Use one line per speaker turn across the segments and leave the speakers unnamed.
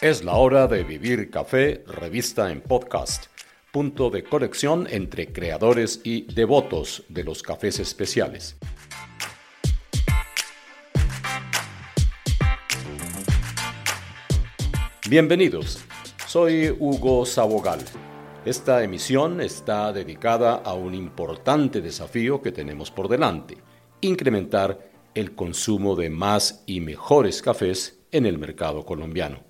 Es la hora de vivir café, revista en podcast, punto de conexión entre creadores y devotos de los cafés especiales. Bienvenidos, soy Hugo Sabogal. Esta emisión está dedicada a un importante desafío que tenemos por delante, incrementar el consumo de más y mejores cafés en el mercado colombiano.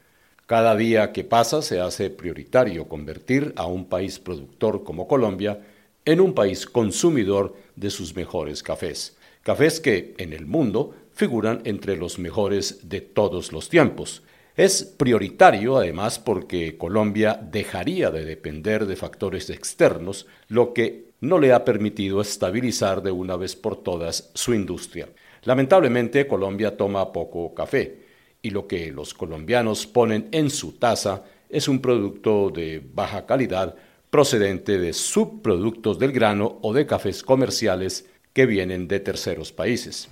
Cada día que pasa se hace prioritario convertir a un país productor como Colombia en un país consumidor de sus mejores cafés. Cafés que en el mundo figuran entre los mejores de todos los tiempos. Es prioritario además porque Colombia dejaría de depender de factores externos, lo que no le ha permitido estabilizar de una vez por todas su industria. Lamentablemente Colombia toma poco café y lo que los colombianos ponen en su taza es un producto de baja calidad procedente de subproductos del grano o de cafés comerciales que vienen de terceros países.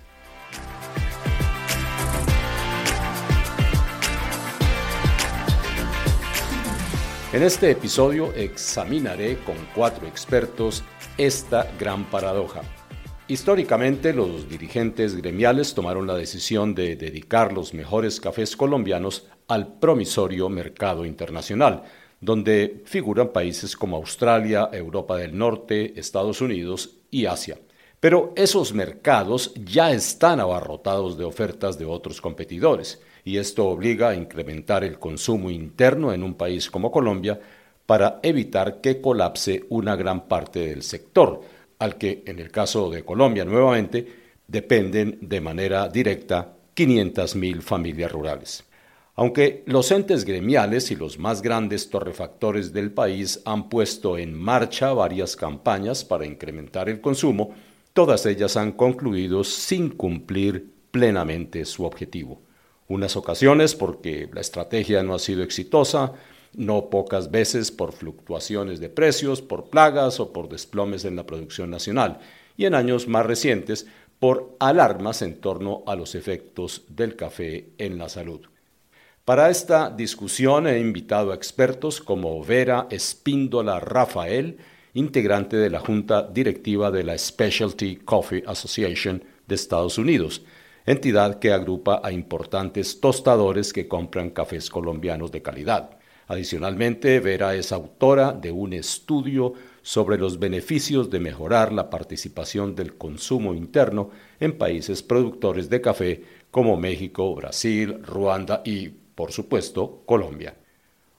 En este episodio examinaré con cuatro expertos esta gran paradoja. Históricamente, los dirigentes gremiales tomaron la decisión de dedicar los mejores cafés colombianos al promisorio mercado internacional, donde figuran países como Australia, Europa del Norte, Estados Unidos y Asia. Pero esos mercados ya están abarrotados de ofertas de otros competidores, y esto obliga a incrementar el consumo interno en un país como Colombia para evitar que colapse una gran parte del sector, al que en el caso de Colombia nuevamente dependen de manera directa 500.000 familias rurales. Aunque los entes gremiales y los más grandes torrefactores del país han puesto en marcha varias campañas para incrementar el consumo, todas ellas han concluido sin cumplir plenamente su objetivo. Unas ocasiones porque la estrategia no ha sido exitosa, no pocas veces por fluctuaciones de precios, por plagas o por desplomes en la producción nacional, y en años más recientes por alarmas en torno a los efectos del café en la salud. Para esta discusión he invitado a expertos como Vera Espíndola Rafael, integrante de la Junta Directiva de la Specialty Coffee Association de Estados Unidos, entidad que agrupa a importantes tostadores que compran cafés colombianos de calidad. Adicionalmente, Vera es autora de un estudio sobre los beneficios de mejorar la participación del consumo interno en países productores de café como México, Brasil, Ruanda y, por supuesto, Colombia.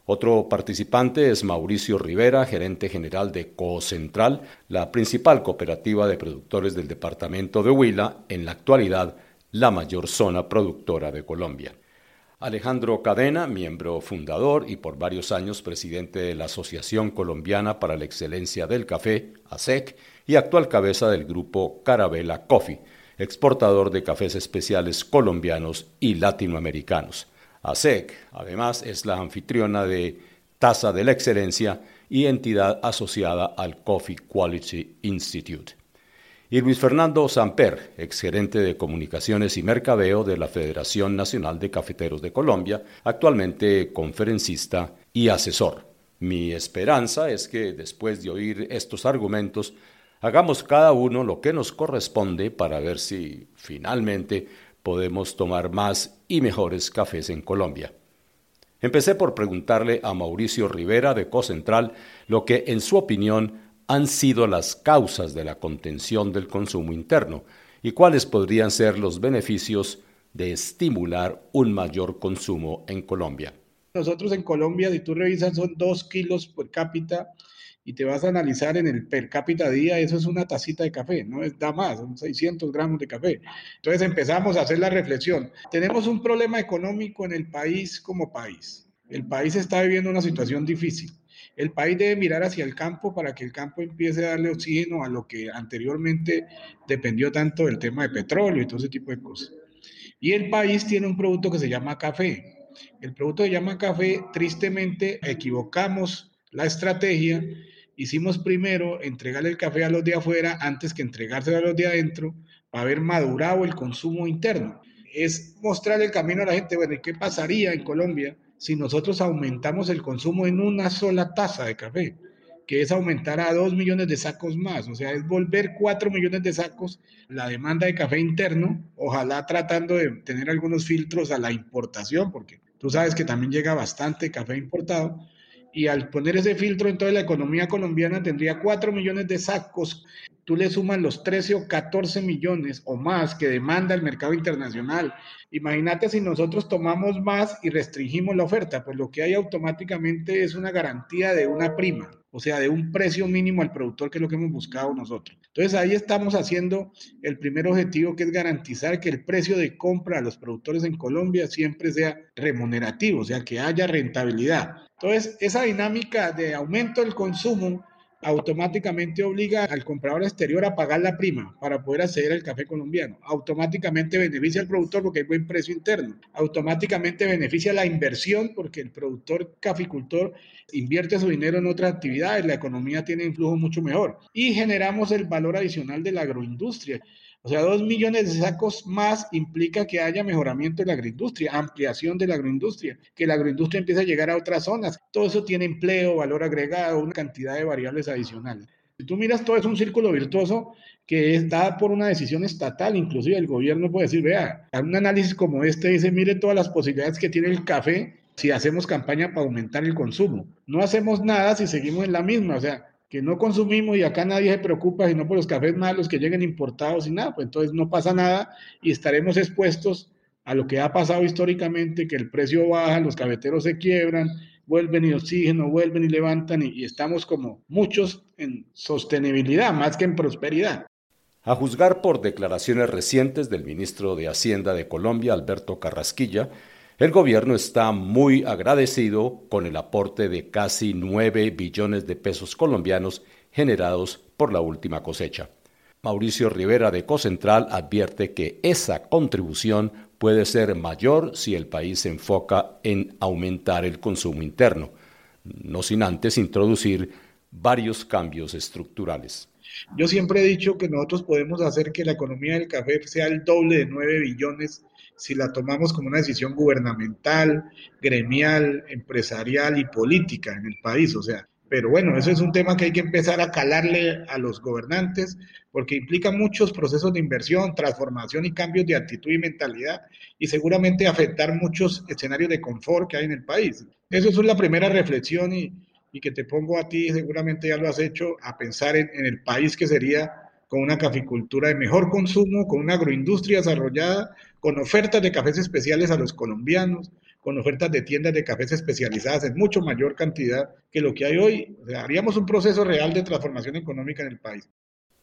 Otro participante es Mauricio Rivera, gerente general de CoCentral, la principal cooperativa de productores del departamento de Huila, en la actualidad la mayor zona productora de Colombia. Alejandro Cadena, miembro fundador y por varios años presidente de la Asociación Colombiana para la Excelencia del Café, ASEC, y actual cabeza del grupo Carabela Coffee, exportador de cafés especiales colombianos y latinoamericanos. ASEC, además, es la anfitriona de Taza de la Excelencia y entidad asociada al Coffee Quality Institute y Luis Fernando Samper, exgerente de Comunicaciones y Mercadeo de la Federación Nacional de Cafeteros de Colombia, actualmente conferencista y asesor. Mi esperanza es que después de oír estos argumentos, hagamos cada uno lo que nos corresponde para ver si finalmente podemos tomar más y mejores cafés en Colombia. Empecé por preguntarle a Mauricio Rivera de Cocentral lo que, en su opinión, han sido las causas de la contención del consumo interno y cuáles podrían ser los beneficios de estimular un mayor consumo en Colombia.
Nosotros en Colombia, si tú revisas, son dos kilos por cápita y te vas a analizar en el per cápita día, eso es una tacita de café, no es da más, son 600 gramos de café. Entonces empezamos a hacer la reflexión. Tenemos un problema económico en el país como país. El país está viviendo una situación difícil. El país debe mirar hacia el campo para que el campo empiece a darle oxígeno a lo que anteriormente dependió tanto del tema de petróleo y todo ese tipo de cosas. Y el país tiene un producto que se llama café. El producto se llama café, tristemente equivocamos la estrategia, hicimos primero entregarle el café a los de afuera antes que entregárselo a los de adentro para haber madurado el consumo interno. Es mostrar el camino a la gente, bueno, ¿qué pasaría en Colombia si nosotros aumentamos el consumo en una sola taza de café, que es aumentar a 2 millones de sacos más, o sea, es volver 4 millones de sacos la demanda de café interno, ojalá tratando de tener algunos filtros a la importación, porque tú sabes que también llega bastante café importado, y al poner ese filtro, entonces la economía colombiana tendría 4 millones de sacos. Tú le sumas los 13 o 14 millones o más que demanda el mercado internacional. Imagínate si nosotros tomamos más y restringimos la oferta, pues lo que hay automáticamente es una garantía de una prima, o sea, de un precio mínimo al productor, que es lo que hemos buscado nosotros. Entonces ahí estamos haciendo el primer objetivo, que es garantizar que el precio de compra a los productores en Colombia siempre sea remunerativo, o sea, que haya rentabilidad. Entonces, esa dinámica de aumento del consumo automáticamente obliga al comprador exterior a pagar la prima para poder acceder al café colombiano. Automáticamente beneficia al productor porque hay buen precio interno. Automáticamente beneficia la inversión porque el productor caficultor invierte su dinero en otras actividades, la economía tiene un flujo mucho mejor. Y generamos el valor adicional de la agroindustria. O sea, dos millones de sacos más implica que haya mejoramiento de la agroindustria, ampliación de la agroindustria, que la agroindustria empiece a llegar a otras zonas. Todo eso tiene empleo, valor agregado, una cantidad de variables adicionales. Si tú miras, todo es un círculo virtuoso que es dado por una decisión estatal, inclusive el gobierno puede decir, vea, un análisis como este dice, mire todas las posibilidades que tiene el café si hacemos campaña para aumentar el consumo. No hacemos nada si seguimos en la misma, o sea, que no consumimos y acá nadie se preocupa, sino por los cafés malos que lleguen importados y nada, pues entonces no pasa nada y estaremos expuestos a lo que ha pasado históricamente, que el precio baja, los cafeteros se quiebran, vuelven y oxígeno, vuelven y levantan y, y estamos como muchos en sostenibilidad más que en prosperidad.
A juzgar por declaraciones recientes del ministro de Hacienda de Colombia, Alberto Carrasquilla, el gobierno está muy agradecido con el aporte de casi 9 billones de pesos colombianos generados por la última cosecha. Mauricio Rivera de Cocentral advierte que esa contribución puede ser mayor si el país se enfoca en aumentar el consumo interno, no sin antes introducir varios cambios estructurales.
Yo siempre he dicho que nosotros podemos hacer que la economía del café sea el doble de 9 billones si la tomamos como una decisión gubernamental, gremial, empresarial y política en el país. O sea, pero bueno, eso es un tema que hay que empezar a calarle a los gobernantes porque implica muchos procesos de inversión, transformación y cambios de actitud y mentalidad y seguramente afectar muchos escenarios de confort que hay en el país. Eso es la primera reflexión y, y que te pongo a ti, seguramente ya lo has hecho, a pensar en, en el país que sería con una caficultura de mejor consumo, con una agroindustria desarrollada, con ofertas de cafés especiales a los colombianos, con ofertas de tiendas de cafés especializadas en mucho mayor cantidad que lo que hay hoy. haríamos un proceso real de transformación económica en el país.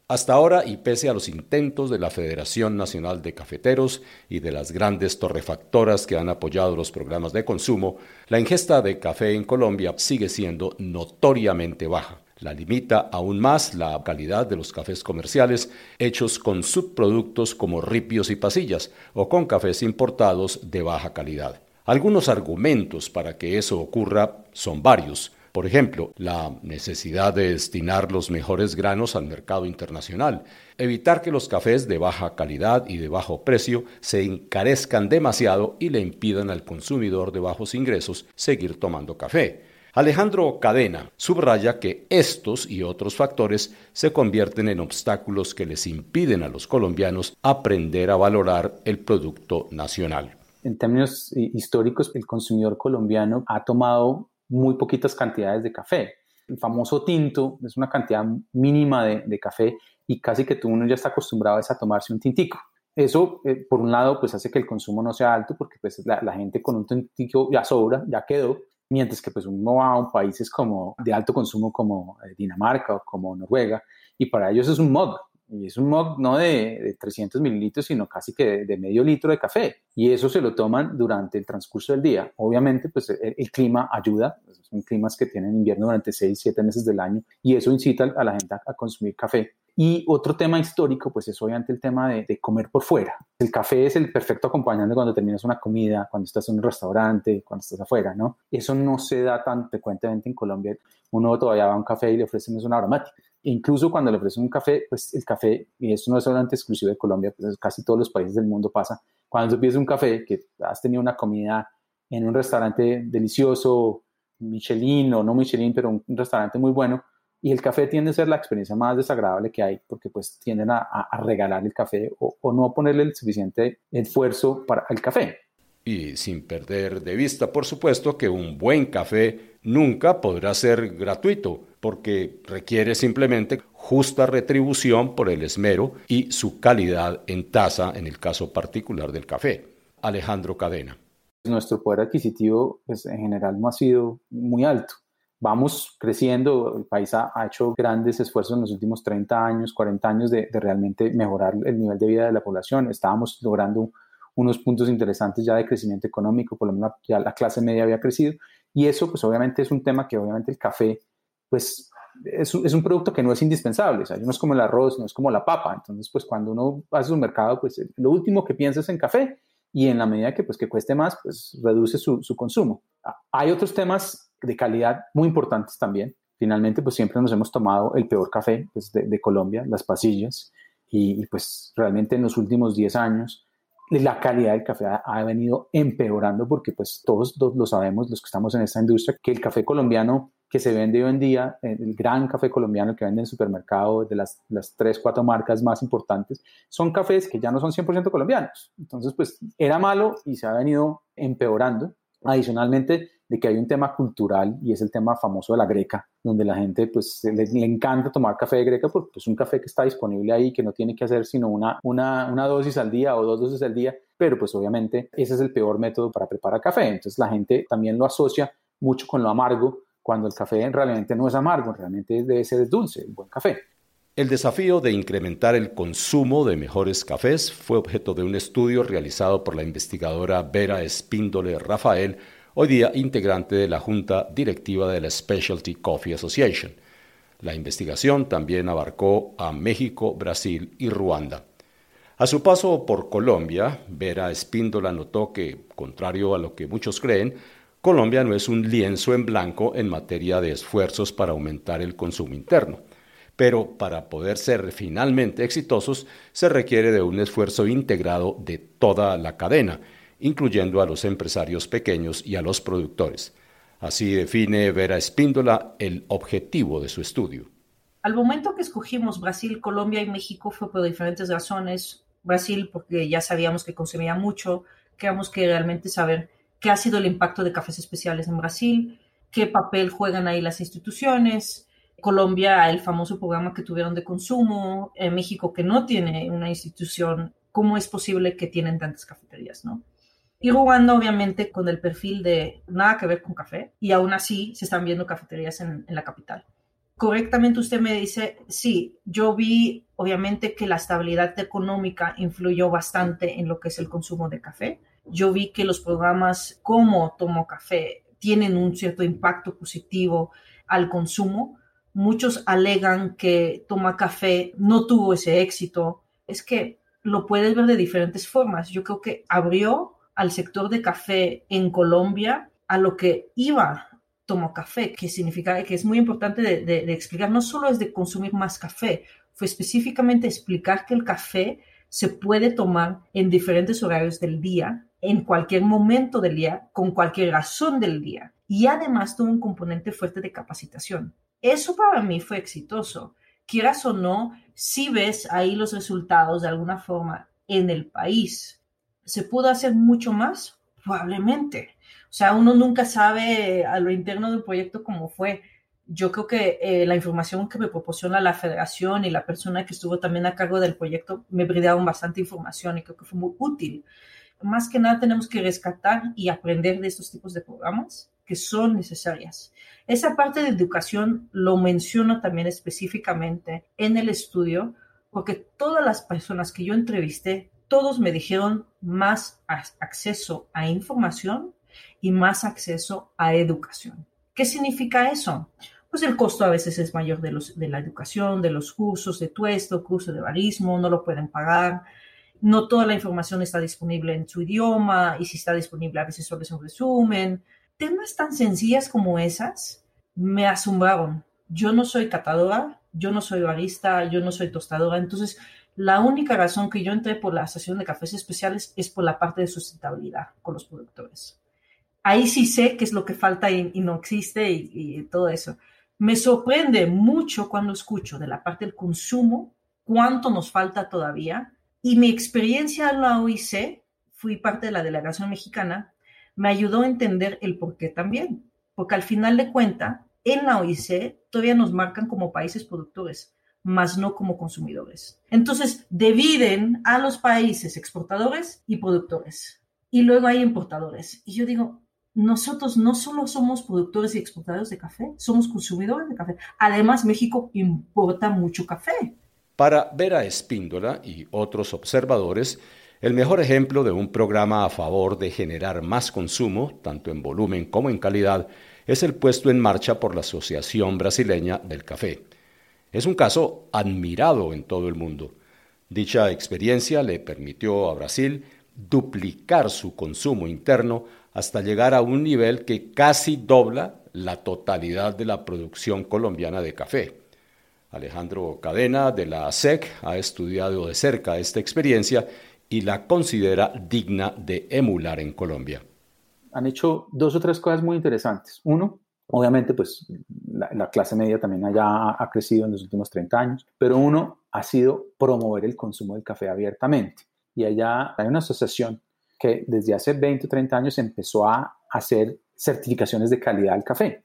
Hasta ahora, y pese a los intentos de la Federación Nacional de Cafeteros y de las grandes torrefactoras que han apoyado los programas de consumo, la ingesta de café en Colombia sigue siendo notoriamente baja. La limita aún más la calidad de los cafés comerciales hechos con subproductos como ripios y pasillas o con cafés importados de baja calidad. Algunos argumentos para que eso ocurra son varios. Por ejemplo, la necesidad de destinar los mejores granos al mercado internacional, evitar que los cafés de baja calidad y de bajo precio se encarezcan demasiado y le impidan al consumidor de bajos ingresos seguir tomando café Alejandro Cadena subraya que estos y otros factores se convierten en obstáculos que les impiden a los colombianos aprender a valorar el producto nacional.
En términos históricos, el consumidor colombiano ha tomado muy poquitas cantidades de café. El famoso tinto es una cantidad mínima de, café y casi que tú uno ya está acostumbrado a tomarse un tintico. Eso, eh, por un lado, pues hace que el consumo no sea alto porque pues, la, la gente con un tintico ya sobra, ya quedó, mientras que pues uno va a países como de alto consumo como eh, Dinamarca o como Noruega y para ellos es un mug y es un mug no de, 300 mililitros sino casi que de, medio litro de café. Y eso se lo toman durante el transcurso del día. Obviamente pues el, clima ayuda son climas que tienen invierno durante 6, 7 meses del año y eso incita a la gente a consumir café y otro tema histórico, pues es obviamente el tema de, comer por fuera. El café es el perfecto acompañante cuando terminas una comida, cuando estás en un restaurante, cuando estás afuera, ¿no? Eso no se da tan frecuentemente en Colombia. Uno todavía va a un café y le ofrecen una aromática. E incluso cuando le ofrecen un café, pues el café, y eso no es solamente exclusivo de Colombia, pues casi todos los países del mundo pasa, cuando tú pides un café, que has tenido una comida en un restaurante delicioso, Michelin o no Michelin, pero un, restaurante muy bueno, y el café tiende a ser la experiencia más desagradable que hay porque pues tienden a, regalar el café o, o, no ponerle el suficiente esfuerzo para el café.
Y sin perder de vista, por supuesto, que un buen café nunca podrá ser gratuito, porque requiere simplemente justa retribución por el esmero y su calidad en taza, en el caso particular del café. Alejandro Cadena.
Nuestro poder adquisitivo, pues, en general, no ha sido muy alto. Vamos creciendo, el país ha, hecho grandes esfuerzos en los últimos 30 años, 40 años de, realmente mejorar el nivel de vida de la población. Estábamos logrando unos puntos interesantes ya de crecimiento económico, por lo menos ya la clase media había crecido, y eso pues obviamente es un tema que obviamente el café pues es, es, un producto que no es indispensable, o sea, no es como el arroz, no es como la papa, entonces pues cuando uno hace su mercado pues lo último que piensa es en café y en la medida que pues que cueste más pues reduce su, su consumo. Hay otros temas de calidad muy importantes también. Finalmente pues siempre nos hemos tomado el peor café pues, de, de Colombia, las pasillas, y, y, pues realmente en los últimos 10 años la calidad del café ha, venido empeorando porque pues todos lo sabemos, los que estamos en esta industria, que el café colombiano que se vende hoy en día, el gran café colombiano que vende en supermercado, de las, las tres, cuatro marcas más importantes, son cafés que ya no son 100% colombianos. Entonces, pues era malo y se ha venido empeorando. Adicionalmente, de que hay un tema cultural y es el tema famoso de la greca, donde la gente pues le, encanta tomar café de greca porque es un café que está disponible ahí, que no tiene que hacer sino una, una, una dosis al día o dos dosis al día, pero pues obviamente ese es el peor método para preparar café. Entonces la gente también lo asocia mucho con lo amargo, cuando el café realmente no es amargo, realmente debe ser dulce, el buen café.
El desafío de incrementar el consumo de mejores cafés fue objeto de un estudio realizado por la investigadora Vera Espíndole Rafael hoy día integrante de la Junta Directiva de la Specialty Coffee Association. La investigación también abarcó a México, Brasil y Ruanda. A su paso por Colombia, Vera Espíndola notó que, contrario a lo que muchos creen, Colombia no es un lienzo en blanco en materia de esfuerzos para aumentar el consumo interno. Pero para poder ser finalmente exitosos se requiere de un esfuerzo integrado de toda la cadena, incluyendo a los empresarios pequeños y a los productores. Así define Vera Espíndola el objetivo de su estudio.
Al momento que escogimos Brasil, Colombia y México fue por diferentes razones. Brasil porque ya sabíamos que consumía mucho, queríamos que realmente saber qué ha sido el impacto de cafés especiales en Brasil, qué papel juegan ahí las instituciones, Colombia, el famoso programa que tuvieron de consumo, en México que no tiene una institución, ¿cómo es posible que tienen tantas cafeterías, no? Y Ruanda, obviamente, con el perfil de nada que ver con café, y aún así se están viendo cafeterías en, la capital. Correctamente usted me dice, sí, yo vi obviamente que la estabilidad económica influyó bastante en lo que es el consumo de café. Yo vi que los programas como Tomo Café tienen un cierto impacto positivo al consumo. Muchos alegan que Toma Café no tuvo ese éxito. Es que lo puedes ver de diferentes formas. Yo creo que abrió al sector de café en Colombia a lo que iba Tomo Café, que significa que es muy importante de, explicar, no solo es de consumir más café, fue específicamente explicar que el café se puede tomar en diferentes horarios del día, en cualquier momento del día, con cualquier razón del día. Y además tuvo un componente fuerte de capacitación. Eso para mí fue exitoso. Quieras o no, si ves ahí los resultados de alguna forma en el país, ¿Se pudo hacer mucho más? Probablemente. O sea, uno nunca sabe a lo interno del proyecto cómo fue. Yo creo que eh, la información que me proporciona la federación y la persona que estuvo también a cargo del proyecto me brindaron bastante información y creo que fue muy útil. Más que nada tenemos que rescatar y aprender de estos tipos de programas que son necesarias. Esa parte de educación lo menciono también específicamente en el estudio porque todas las personas que yo entrevisté todos me dijeron más acceso a información y más acceso a educación. ¿Qué significa eso? Pues el costo a veces es mayor de, los, de la educación, de los cursos de tuesto, curso de barismo, no lo pueden pagar. No toda la información está disponible en su idioma y si está disponible a veces solo es un resumen. Temas tan sencillas como esas me asombraron. Yo no soy catadora, yo no soy barista, yo no soy tostadora, entonces la única razón que yo entré por la estación de cafés especiales es por la parte de sustentabilidad con los productores. ahí sí sé qué es lo que falta y, no existe y, todo eso. Me sorprende mucho cuando escucho de la parte del consumo cuánto nos falta todavía y mi experiencia en la OIC, fui parte de la delegación mexicana, me ayudó a entender el por qué también, porque al final de cuentas, en la OIC todavía nos marcan como países productores, más no como consumidores. Entonces, dividen a los países exportadores y productores. Y luego hay importadores. Y yo digo, nosotros no solo somos productores y exportadores de café, somos consumidores de café. Además, México importa mucho café.
Para Vera Espíndola y otros observadores, el mejor ejemplo de un programa a favor de generar más consumo, tanto en volumen como en calidad, es el puesto en marcha por la Asociación Brasileña del Café. Es un caso admirado en todo el mundo. Dicha experiencia le permitió a Brasil duplicar su consumo interno hasta llegar a un nivel que casi dobla la totalidad de la producción colombiana de café. Alejandro Cadena de la ASEC ha estudiado de cerca esta experiencia y la considera digna de emular en Colombia.
Han hecho dos o tres cosas muy interesantes. Uno, obviamente, pues la, clase media también allá ha crecido en los últimos 30 años, pero uno ha sido promover el consumo del café abiertamente. Y allá hay una asociación que desde hace 20 o 30 años empezó a hacer certificaciones de calidad al café.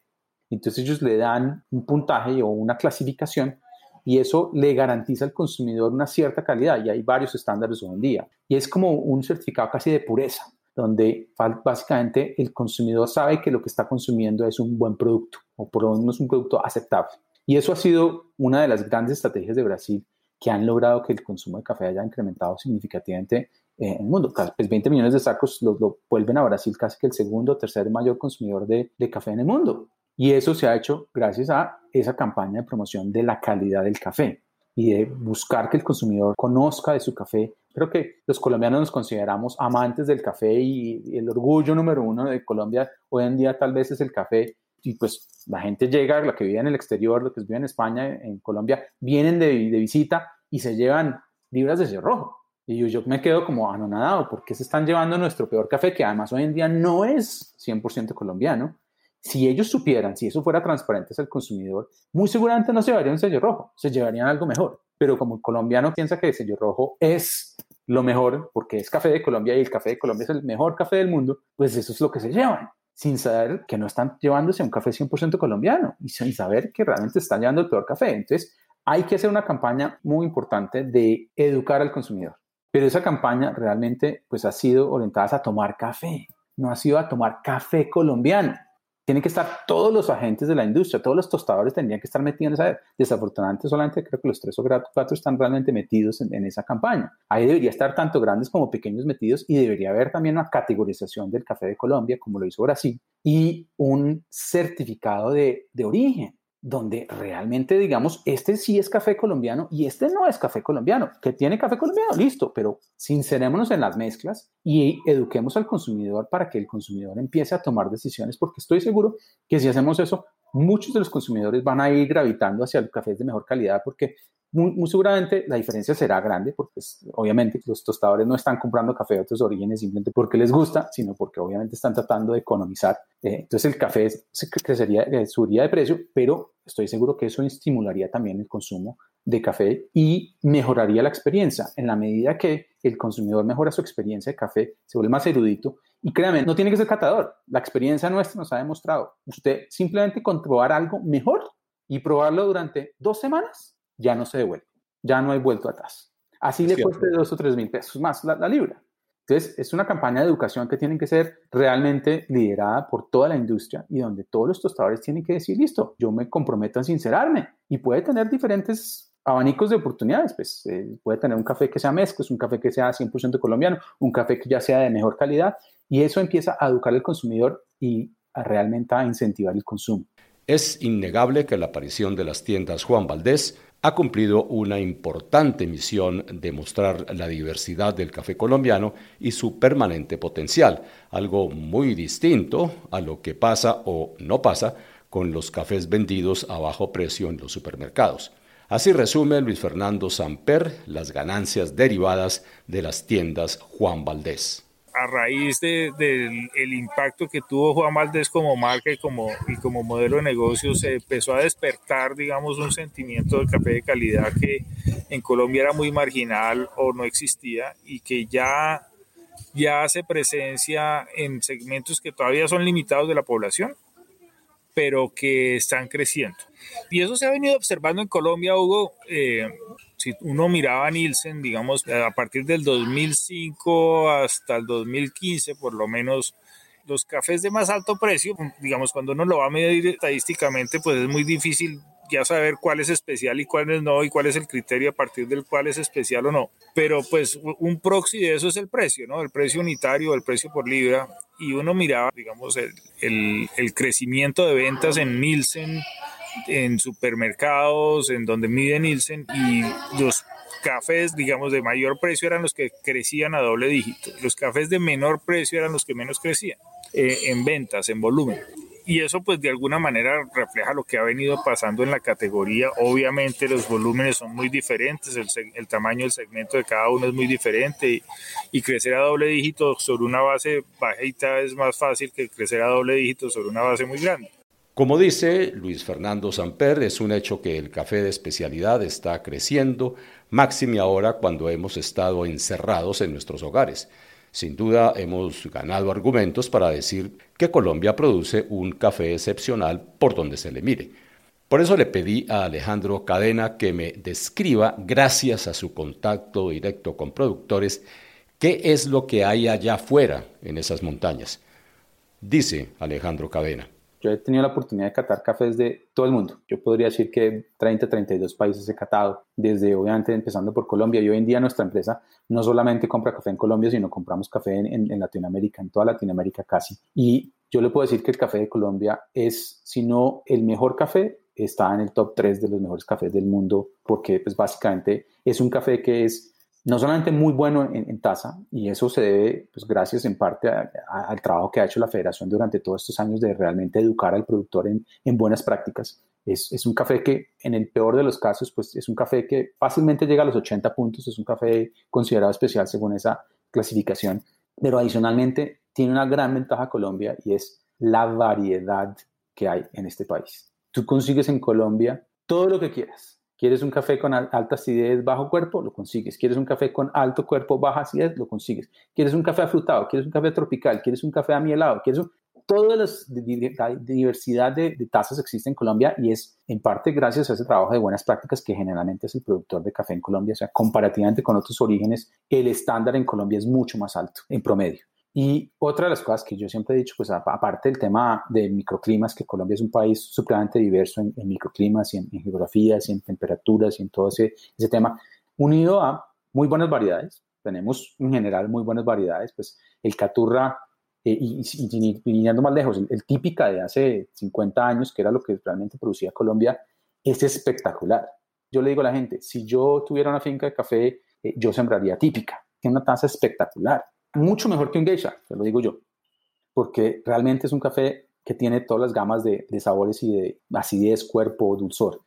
Entonces ellos le dan un puntaje o una clasificación y eso le garantiza al consumidor una cierta calidad y hay varios estándares hoy en día. Y es como un certificado casi de pureza, donde básicamente el consumidor sabe que lo que está consumiendo es un buen producto o por lo menos un producto aceptable. Y eso ha sido una de las grandes estrategias de Brasil que han logrado que el consumo de café haya incrementado significativamente en el mundo. Pues 20 millones de sacos lo, vuelven a Brasil casi que el segundo o tercer mayor consumidor de, café en el mundo. Y eso se ha hecho gracias a esa campaña de promoción de la calidad del café y de buscar que el consumidor conozca de su café. Creo que los colombianos nos consideramos amantes del café y, el orgullo número uno de Colombia hoy en día tal vez es el café. Y pues la gente llega, la que vive en el exterior, los que vive en España, en Colombia, vienen de, de visita y se llevan libras de cerrojo y yo, yo, me quedo como anonadado, porque se están llevando nuestro peor café, que además hoy en día no es 100% colombiano. Si ellos supieran, si eso fuera transparente al consumidor, muy seguramente no se llevarían un sello rojo, se llevarían algo mejor. Pero como el colombiano piensa que el sello rojo es lo mejor, porque es café de Colombia y el café de Colombia es el mejor café del mundo, pues eso es lo que se llevan, sin saber que no están llevándose un café 100% colombiano y sin saber que realmente están llevando el peor café. Entonces, hay que hacer una campaña muy importante de educar al consumidor pero esa campaña realmente pues ha sido orientada a tomar café, no ha sido a tomar café colombiano. Tienen que estar todos los agentes de la industria, todos los tostadores tendrían que estar metidos en esa. Desafortunadamente, solamente creo que los tres o cuatro están realmente metidos en, en esa campaña. Ahí debería estar tanto grandes como pequeños metidos y debería haber también una categorización del café de Colombia, como lo hizo Brasil, y un certificado de, de origen donde realmente digamos, este sí es café colombiano y este no es café colombiano, que tiene café colombiano, listo, pero sincerémonos en las mezclas y eduquemos al consumidor para que el consumidor empiece a tomar decisiones, porque estoy seguro que si hacemos eso, muchos de los consumidores van a ir gravitando hacia los cafés de mejor calidad porque muy, seguramente la diferencia será grande porque pues, obviamente los tostadores no están comprando café de otros orígenes simplemente porque les gusta, sino porque obviamente están tratando de economizar. Eh, entonces el café crecería, eh, subiría de precio, pero estoy seguro que eso estimularía también el consumo de café y mejoraría la experiencia en la medida que el consumidor mejora su experiencia de café, se vuelve más erudito y créanme, no tiene que ser catador. La experiencia nuestra nos ha demostrado, usted simplemente comprobar algo mejor y probarlo durante dos semanas ya no se devuelve, ya no hay vuelto atrás. Así le cueste dos o tres mil pesos más la, libra. Entonces, es una campaña de educación que tiene que ser realmente liderada por toda la industria y donde todos los tostadores tienen que decir, listo, yo me comprometo a sincerarme y puede tener diferentes abanicos de oportunidades, pues eh, puede tener un café que sea mezcla, un café que sea 100% colombiano, un café que ya sea de mejor calidad y eso empieza a educar al consumidor y a realmente a incentivar el consumo.
Es innegable que la aparición de las tiendas Juan Valdés ha cumplido una importante misión de mostrar la diversidad del café colombiano y su permanente potencial, algo muy distinto a lo que pasa o no pasa con los cafés vendidos a bajo precio en los supermercados. Así resume Luis Fernando Samper las ganancias derivadas de las tiendas Juan Valdés.
A raíz del de, el impacto que tuvo Juan Valdés como marca y como, y como modelo de negocio, se empezó a despertar, digamos, un sentimiento de café de calidad que en Colombia era muy marginal o no existía y que ya, ya hace presencia en segmentos que todavía son limitados de la población, pero que están creciendo. Y eso se ha venido observando en Colombia, Hugo. Eh, si uno miraba a Nielsen, digamos, a partir del 2005 hasta el 2015, por lo menos, los cafés de más alto precio, digamos, cuando uno lo va a medir estadísticamente, pues es muy difícil ya saber cuál es especial y cuál es no, y cuál es el criterio a partir del cual es especial o no. Pero pues un proxy de eso es el precio, ¿no? El precio unitario, el precio por libra. Y uno miraba, digamos, el, el crecimiento de ventas en Nielsen, en supermercados, en donde mide Nielsen, y los cafés, digamos, de mayor precio eran los que crecían a doble dígito. Los cafés de menor precio eran los que menos crecían eh, en ventas, en volumen y eso pues de alguna manera refleja lo que ha venido pasando en la categoría. Obviamente los volúmenes son muy diferentes, el, tamaño del segmento de cada uno es muy diferente y, y, crecer a doble dígito sobre una base bajita es más fácil que crecer a doble dígito sobre una base muy grande.
Como dice Luis Fernando Samper, es un hecho que el café de especialidad está creciendo, máxime ahora cuando hemos estado encerrados en nuestros hogares. Sin duda hemos ganado argumentos para decir que Colombia produce un café excepcional por donde se le mire. Por eso le pedí a Alejandro Cadena que me describa, gracias a su contacto directo con productores, qué es lo que hay allá afuera en esas montañas. Dice Alejandro Cadena.
Yo he tenido la oportunidad de catar cafés de todo el mundo. Yo podría decir que 30, 32 países he catado, desde obviamente empezando por Colombia. Y hoy en día nuestra empresa no solamente compra café en Colombia, sino compramos café en, en, Latinoamérica, en toda Latinoamérica casi. Y yo le puedo decir que el café de Colombia es, si no el mejor café, está en el top 3 de los mejores cafés del mundo, porque pues básicamente es un café que es no solamente muy bueno en, tasa, y eso se debe, pues gracias en parte al trabajo que ha hecho la federación durante todos estos años de realmente educar al productor en, en buenas prácticas. Es, es, un café que, en el peor de los casos, pues es un café que fácilmente llega a los 80 puntos, es un café considerado especial según esa clasificación, pero adicionalmente tiene una gran ventaja Colombia y es la variedad que hay en este país. Tú consigues en Colombia todo lo que quieras ¿Quieres un café con alta acidez, bajo cuerpo? Lo consigues. ¿Quieres un café con alto cuerpo, baja acidez? Lo consigues. ¿Quieres un café afrutado? ¿Quieres un café tropical? ¿Quieres un café amielado? ¿Quieres un... Toda la diversidad de, de tazas existe en Colombia y es en parte gracias a ese trabajo de buenas prácticas que generalmente es el productor de café en Colombia. O sea, comparativamente con otros orígenes, el estándar en Colombia es mucho más alto en promedio. Y otra de las cosas que yo siempre he dicho, pues aparte del tema de microclimas, que Colombia es un país supremamente diverso en, microclimas y en, geografías y en temperaturas y en todo ese, ese tema, unido a muy buenas variedades, tenemos en general muy buenas variedades, pues el caturra, eh, y, y, yendo más lejos, el, típica de hace 50 años, que era lo que realmente producía Colombia, es espectacular. Yo le digo a la gente, si yo tuviera una finca de café, eh, yo sembraría típica, tiene una taza espectacular mucho mejor que un geisha, te lo digo yo, porque realmente es un café que tiene todas las gamas de, sabores y de acidez, cuerpo, dulzor.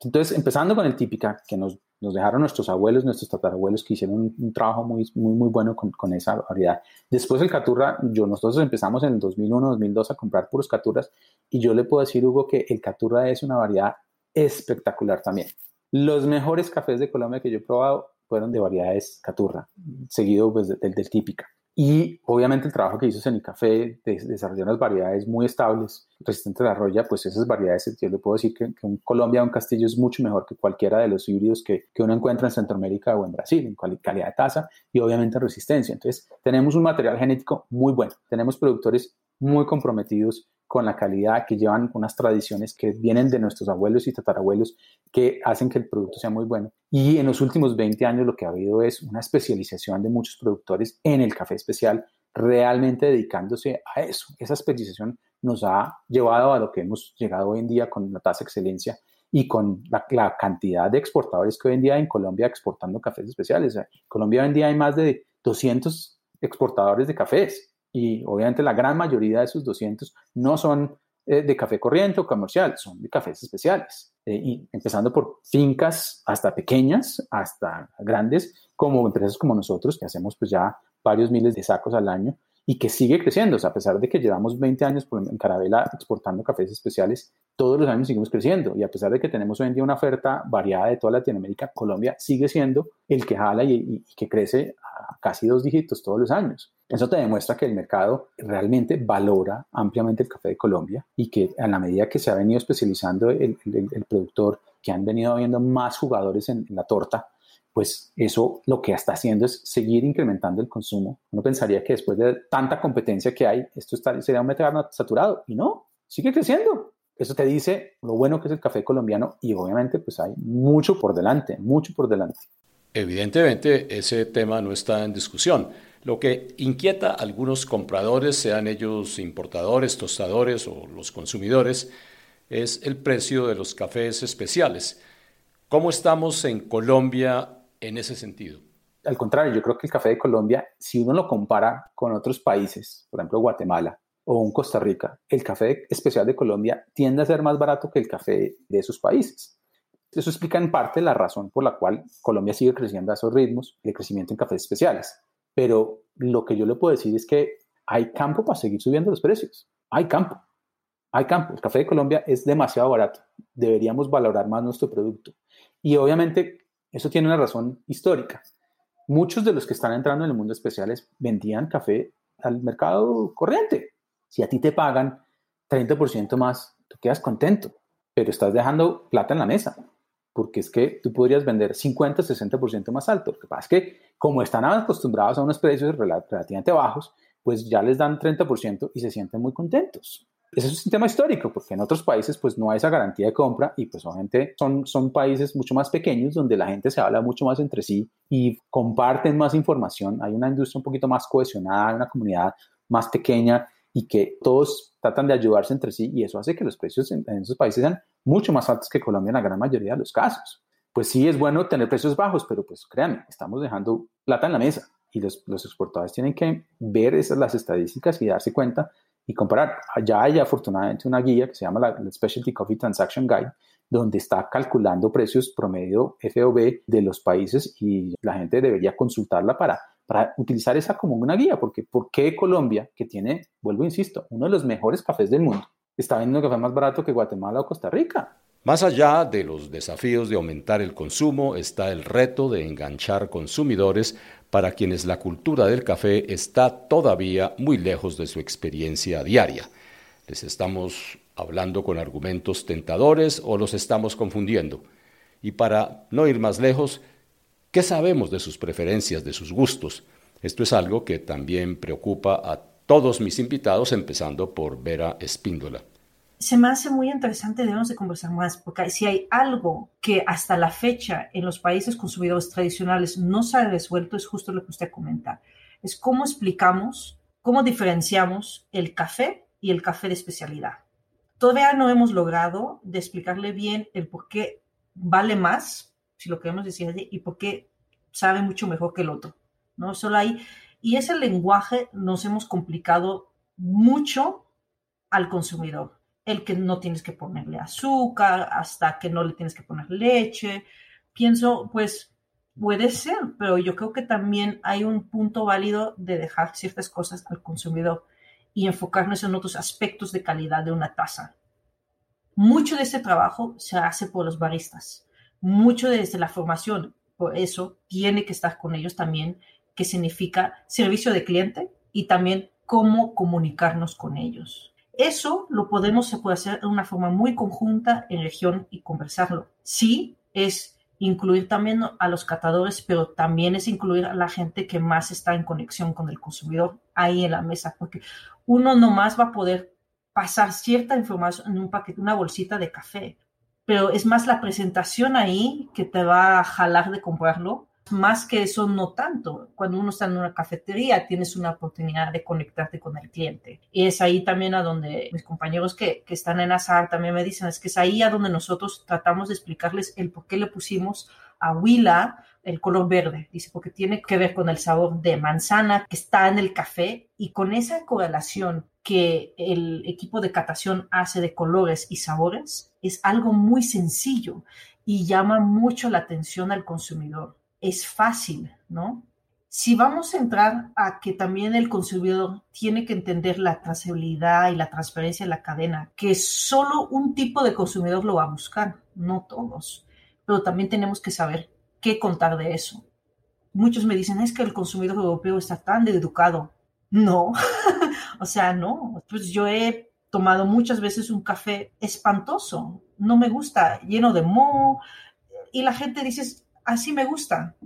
Entonces, empezando con el típica, que nos, nos dejaron nuestros abuelos, nuestros tatarabuelos, que hicieron un, trabajo muy, muy, muy bueno con, con, esa variedad. Después el Caturra, yo, nosotros empezamos en el 2001, 2002 a comprar puros Caturras, y yo le puedo decir, Hugo, que el Caturra es una variedad espectacular también. Los mejores cafés de Colombia que yo he probado fueron de variedades caturra, seguido pues, del, del típica. Y obviamente el trabajo que hizo Café de desarrollar unas variedades muy estables, resistentes a la roya, pues esas variedades, yo le puedo decir que, que un Colombia, un Castillo es mucho mejor que cualquiera de los híbridos que, que uno encuentra en Centroamérica o en Brasil, en calidad de tasa y obviamente resistencia. Entonces, tenemos un material genético muy bueno, tenemos productores muy comprometidos con la calidad, que llevan unas tradiciones que vienen de nuestros abuelos y tatarabuelos que hacen que el producto sea muy bueno. Y en los últimos 20 años lo que ha habido es una especialización de muchos productores en el café especial, realmente dedicándose a eso. Esa especialización nos ha llevado a lo que hemos llegado hoy en día con la tasa de excelencia y con la, cantidad de exportadores que hoy en día en Colombia exportando cafés especiales. En Colombia hoy en día hay más de 200 exportadores de cafés y obviamente la gran mayoría de esos 200 no son eh, de café corriente o comercial, son de cafés especiales. Eh, y empezando por fincas hasta pequeñas, hasta grandes, como empresas como nosotros, que hacemos pues ya varios miles de sacos al año y que sigue creciendo. A pesar de que llevamos 20 años en Carabela exportando cafés especiales, todos los años seguimos creciendo. Y a pesar de que tenemos hoy en día una oferta variada de toda Latinoamérica, Colombia sigue siendo el que jala y, y que crece a casi dos dígitos todos los años. Eso te demuestra que el mercado realmente valora ampliamente el café de Colombia y que a la medida que se ha venido especializando el, el, productor, que han venido habiendo más jugadores en, la torta, pues eso lo que está haciendo es seguir incrementando el consumo. Uno pensaría que después de tanta competencia que hay, esto está, sería un mercado saturado y no, sigue creciendo. Eso te dice lo bueno que es el café colombiano y obviamente pues hay mucho por delante, mucho por delante.
Evidentemente ese tema no está en discusión. Lo que inquieta a algunos compradores, sean ellos importadores, tostadores o los consumidores, es el precio de los cafés especiales. ¿Cómo estamos en Colombia en ese sentido?
Al contrario, yo creo que el café de Colombia, si uno lo compara con otros países, por ejemplo Guatemala o un Costa Rica, el café especial de Colombia tiende a ser más barato que el café de esos países. Eso explica en parte la razón por la cual Colombia sigue creciendo a esos ritmos de crecimiento en cafés especiales pero lo que yo le puedo decir es que hay campo para seguir subiendo los precios. Hay campo. Hay campo. El café de Colombia es demasiado barato. Deberíamos valorar más nuestro producto. Y obviamente eso tiene una razón histórica. Muchos de los que están entrando en el mundo especiales vendían café al mercado corriente. Si a ti te pagan 30% más, tú quedas contento, pero estás dejando plata en la mesa porque es que tú podrías vender 50, 60% más alto. Lo que pasa es que como están acostumbrados a unos precios relativamente bajos, pues ya les dan 30% y se sienten muy contentos. Ese es un tema histórico, porque en otros países pues no hay esa garantía de compra y pues obviamente son, son países mucho más pequeños donde la gente se habla mucho más entre sí y comparten más información. Hay una industria un poquito más cohesionada, una comunidad más pequeña y que todos tratan de ayudarse entre sí y eso hace que los precios en, esos países sean mucho más altos que Colombia en la gran mayoría de los casos. Pues sí es bueno tener precios bajos, pero pues créanme, estamos dejando plata en la mesa y los, los exportadores tienen que ver esas las estadísticas y darse cuenta y comparar. Ya hay afortunadamente una guía que se llama la, Specialty Coffee Transaction Guide, donde está calculando precios promedio FOB de los países y la gente debería consultarla para para utilizar esa como una guía, porque ¿por qué Colombia, que tiene, vuelvo, insisto, uno de los mejores cafés del mundo, está vendiendo café más barato que Guatemala o Costa Rica?
Más allá de los desafíos de aumentar el consumo, está el reto de enganchar consumidores para quienes la cultura del café está todavía muy lejos de su experiencia diaria. ¿Les estamos hablando con argumentos tentadores o los estamos confundiendo? Y para no ir más lejos, ¿Qué sabemos de sus preferencias, de sus gustos? Esto es algo que también preocupa a todos mis invitados, empezando por Vera Espíndola.
Se me hace muy interesante, debemos de conversar más, porque si hay algo que hasta la fecha en los países consumidores tradicionales no se ha resuelto, es justo lo que usted comenta. Es cómo explicamos, cómo diferenciamos el café y el café de especialidad. Todavía no hemos logrado explicarle bien el por qué vale más si lo queremos decir así, y por qué sabe mucho mejor que el otro, ¿no? Solo hay, y ese lenguaje nos hemos complicado mucho al consumidor. El que no tienes que ponerle azúcar, hasta que no le tienes que poner leche. Pienso, pues, puede ser, pero yo creo que también hay un punto válido de dejar ciertas cosas al consumidor y enfocarnos en otros aspectos de calidad de una taza. Mucho de este trabajo se hace por los baristas mucho desde la formación. Por eso tiene que estar con ellos también, que significa servicio de cliente y también cómo comunicarnos con ellos. Eso lo podemos se puede hacer de una forma muy conjunta en región y conversarlo. Sí, es incluir también a los catadores, pero también es incluir a la gente que más está en conexión con el consumidor ahí en la mesa, porque uno no más va a poder pasar cierta información en un paquete, una bolsita de café, pero es más la presentación ahí que te va a jalar de comprarlo. Más que eso, no tanto. Cuando uno está en una cafetería, tienes una oportunidad de conectarte con el cliente. Y es ahí también a donde mis compañeros que, que están en Azar también me dicen, es que es ahí a donde nosotros tratamos de explicarles el por qué le pusimos a Huila el color verde, dice, porque tiene que ver con el sabor de manzana que está en el café y con esa correlación que el equipo de catación hace de colores y sabores es algo muy sencillo y llama mucho la atención al consumidor. Es fácil, ¿no? si vamos a entrar a que también el consumidor tiene que entender la trazabilidad y la transparencia en la cadena, que solo un tipo de consumidor lo va a buscar, no todos, pero también tenemos que saber qué contar de eso. Muchos me dicen, es que el consumidor europeo está tan educado. No, o sea, no. Pues yo he tomado muchas veces un café espantoso, no me gusta, lleno de moho, y la gente dice, así me gusta.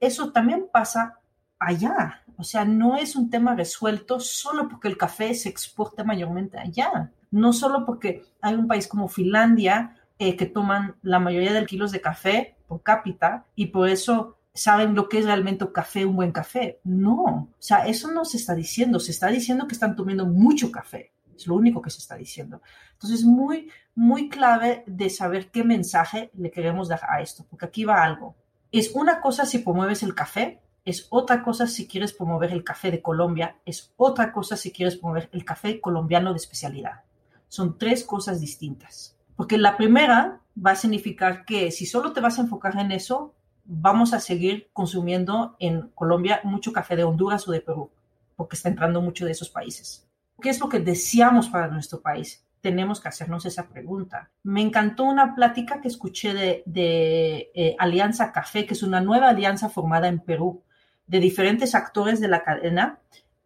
Eso también pasa allá. O sea, no es un tema resuelto solo porque el café se exporta mayormente allá. No solo porque hay un país como Finlandia eh, que toman la mayoría de kilos de café por cápita y por eso saben lo que es realmente un café, un buen café. No, o sea, eso no se está diciendo. Se está diciendo que están tomando mucho café. Es lo único que se está diciendo. Entonces, muy, muy clave de saber qué mensaje le queremos dar a esto, porque aquí va algo. Es una cosa si promueves el café, es otra cosa si quieres promover el café de Colombia, es otra cosa si quieres promover el café colombiano de especialidad. Son tres cosas distintas. Porque la primera va a significar que si solo te vas a enfocar en eso, vamos a seguir consumiendo en Colombia mucho café de Honduras o de Perú, porque está entrando mucho de esos países. ¿Qué es lo que deseamos para nuestro país? Tenemos que hacernos esa pregunta. Me encantó una plática que escuché de, eh, Alianza Café, que es una nueva alianza formada en Perú, de diferentes actores de la cadena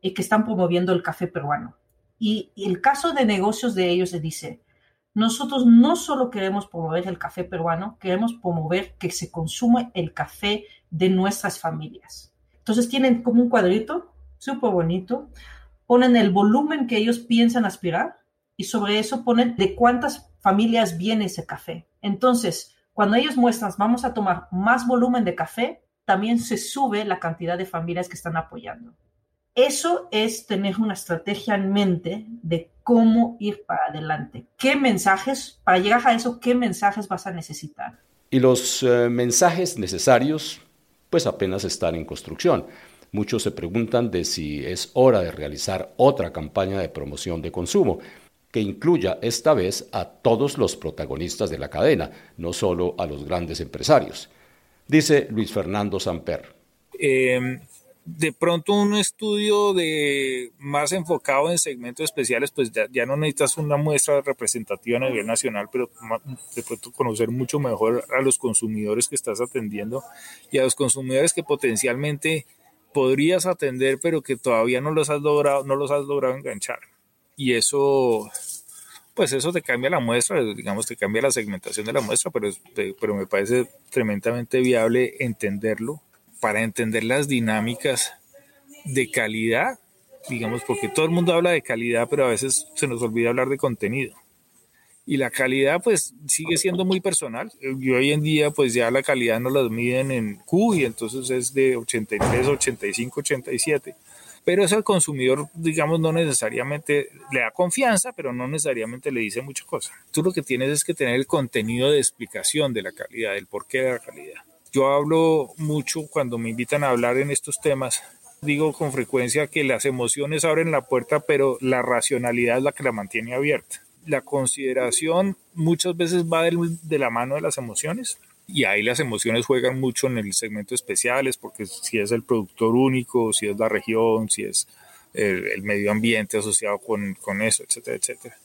eh, que están promoviendo el café peruano. Y, el caso de negocios de ellos se dice, nosotros no solo queremos promover el café peruano, queremos promover que se consume el café de nuestras familias. Entonces tienen como un cuadrito súper bonito, ponen el volumen que ellos piensan aspirar y sobre eso ponen de cuántas familias viene ese café. Entonces, cuando ellos muestran, vamos a tomar más volumen de café, también se sube la cantidad de familias que están apoyando. Eso es tener una estrategia en mente de cómo ir para adelante. ¿Qué mensajes, para llegar a eso, qué mensajes vas a necesitar?
Y los eh, mensajes necesarios, pues apenas están en construcción. Muchos se preguntan de si es hora de realizar otra campaña de promoción de consumo que incluya esta vez a todos los protagonistas de la cadena, no solo a los grandes empresarios. Dice Luis Fernando Samper.
Eh, de pronto un estudio de más enfocado en segmentos especiales, pues ya, no necesitas una muestra representativa a nivel nacional, pero de pronto conocer mucho mejor a los consumidores que estás atendiendo y a los consumidores que potencialmente podrías atender, pero que todavía no los has logrado, no los has logrado enganchar. Y eso pues eso te cambia la muestra, digamos, te cambia la segmentación de la muestra, pero, pero me parece tremendamente viable entenderlo para entender las dinámicas de calidad, digamos, porque todo el mundo habla de calidad, pero a veces se nos olvida hablar de contenido. Y la calidad pues sigue siendo muy personal. Y hoy en día pues ya la calidad no la miden en Q y entonces es de 83, 85, 87 pero eso al consumidor, digamos, no necesariamente le da confianza, pero no necesariamente le dice mucha cosa. Tú lo que tienes es que tener el contenido de explicación de la calidad, del porqué de la calidad. Yo hablo mucho cuando me invitan a hablar en estos temas. Digo con frecuencia que las emociones abren la puerta, pero la racionalidad es la que la mantiene abierta. La consideración muchas veces va de la mano de las emociones y ahí las emociones juegan mucho en el segmento especiales, porque si es el productor único, si es la región, si es el, medio ambiente asociado con, con, eso, etcétera, etcétera.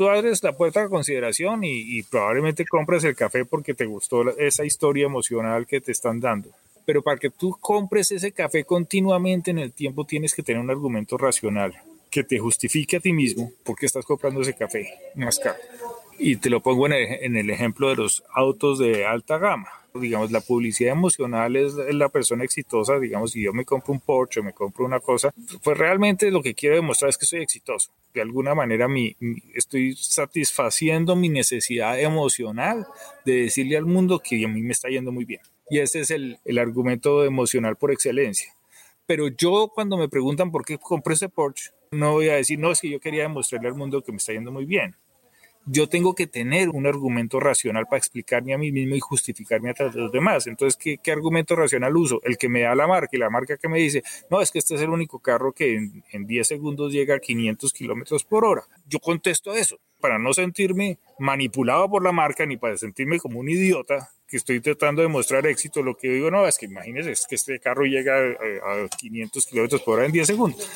Tú abres la puerta a consideración y, probablemente compres el café porque te gustó esa historia emocional que te están dando. Pero para que tú compres ese café continuamente en el tiempo tienes que tener un argumento racional que te justifique a ti mismo por qué estás comprando ese café más caro. Y te lo pongo en el, ejemplo de los autos de alta gama. Digamos, la publicidad emocional es la persona exitosa. Digamos, si yo me compro un Porsche, me compro una cosa, pues realmente lo que quiero demostrar es que soy exitoso. De alguna manera mi, estoy satisfaciendo mi necesidad emocional de decirle al mundo que a mí me está yendo muy bien. Y ese es el, el argumento emocional por excelencia. Pero yo cuando me preguntan por qué compré ese Porsche, no voy a decir, no, es que yo quería demostrarle al mundo que me está yendo muy bien yo tengo que tener un argumento racional para explicarme a mí mismo y justificarme a los demás. Entonces, ¿qué, ¿qué, argumento racional uso? El que me da la marca y la marca que me dice, no, es que este es el único carro que en, en 10 segundos llega a 500 kilómetros por hora. Yo contesto eso para no sentirme manipulado por la marca ni para sentirme como un idiota que estoy tratando de mostrar éxito, lo que digo, no, es que imagínense, es que este carro llega a, 500 kilómetros por hora en 10 segundos.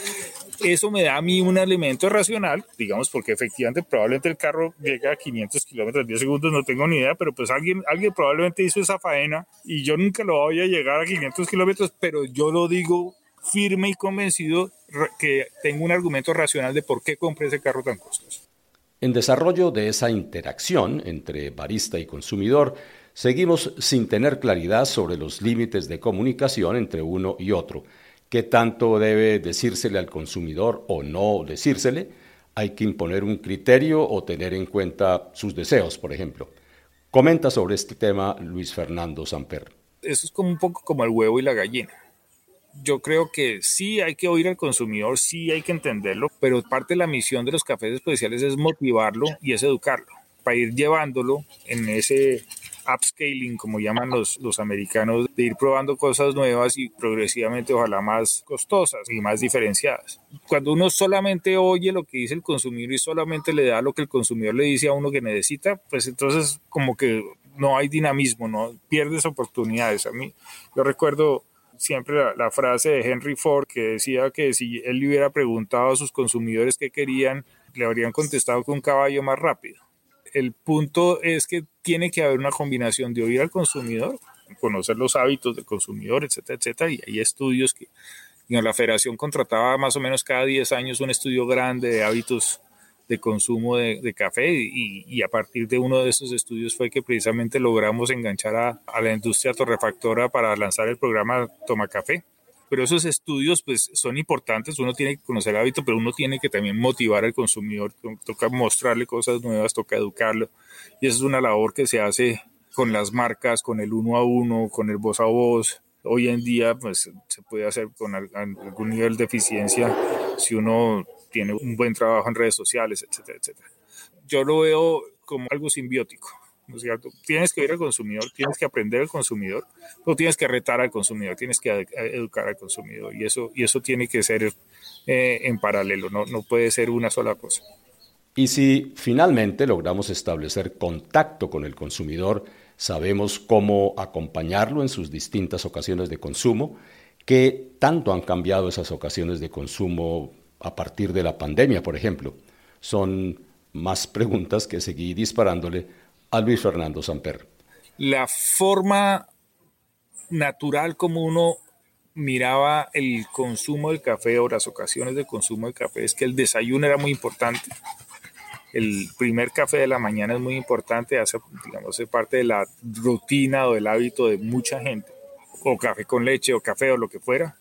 Eso me da a mí un elemento racional, digamos, porque efectivamente probablemente el carro llega a 500 kilómetros en 10 segundos, no tengo ni idea, pero pues alguien, alguien probablemente hizo esa faena y yo nunca lo voy a llegar a 500 kilómetros, pero yo lo digo firme y convencido que tengo un argumento racional de por qué compré ese carro tan costoso.
En desarrollo de esa interacción entre barista y consumidor, seguimos sin tener claridad sobre los límites de comunicación entre uno y otro. ¿Qué tanto debe decírsele al consumidor o no decírsele? Hay que imponer un criterio o tener en cuenta sus deseos, por ejemplo. Comenta sobre este tema Luis Fernando Samper.
Eso es como un poco como el huevo y la gallina yo creo que sí hay que oír al consumidor, sí hay que entenderlo, pero parte de la misión de los cafés especiales es motivarlo y es educarlo para ir llevándolo en ese upscaling, como llaman los, los americanos, de ir probando cosas nuevas y progresivamente ojalá más costosas y más diferenciadas. Cuando uno solamente oye lo que dice el consumidor y solamente le da lo que el consumidor le dice a uno que necesita, pues entonces como que no hay dinamismo, no pierdes oportunidades. A mí, yo recuerdo siempre la, frase de Henry Ford que decía que si él le hubiera preguntado a sus consumidores qué querían, le habrían contestado con un caballo más rápido. El punto es que tiene que haber una combinación de oír al consumidor, conocer los hábitos del consumidor, etcétera, etcétera, y hay estudios que la federación contrataba más o menos cada 10 años un estudio grande de hábitos de consumo de, café y, a partir de uno de esos estudios fue que precisamente logramos enganchar a, a, la industria torrefactora para lanzar el programa Toma Café. Pero esos estudios pues son importantes, uno tiene que conocer el hábito, pero uno tiene que también motivar al consumidor, toca mostrarle cosas nuevas, toca educarlo y esa es una labor que se hace con las marcas, con el uno a uno, con el voz a voz. Hoy en día pues se puede hacer con algún nivel de eficiencia si uno tiene un buen trabajo en redes sociales, etcétera, etcétera. Yo lo veo como algo simbiótico. Tienes que ir al consumidor, tienes que aprender al consumidor, pero tienes que retar al consumidor, tienes que educar al consumidor y eso, y eso tiene que ser eh, en paralelo, no, no puede ser una sola cosa.
Y si finalmente logramos establecer contacto con el consumidor, sabemos cómo acompañarlo en sus distintas ocasiones de consumo, qué tanto han cambiado esas ocasiones de consumo a partir de la pandemia, por ejemplo? Son más preguntas que seguí disparándole a Luis Fernando Samper.
La forma natural como uno miraba el consumo del café o las ocasiones de consumo de café es que el desayuno era muy importante. El primer café de la mañana es muy importante, hace, digamos, parte de la rutina o del hábito de mucha gente, o café con leche o café o lo que fuera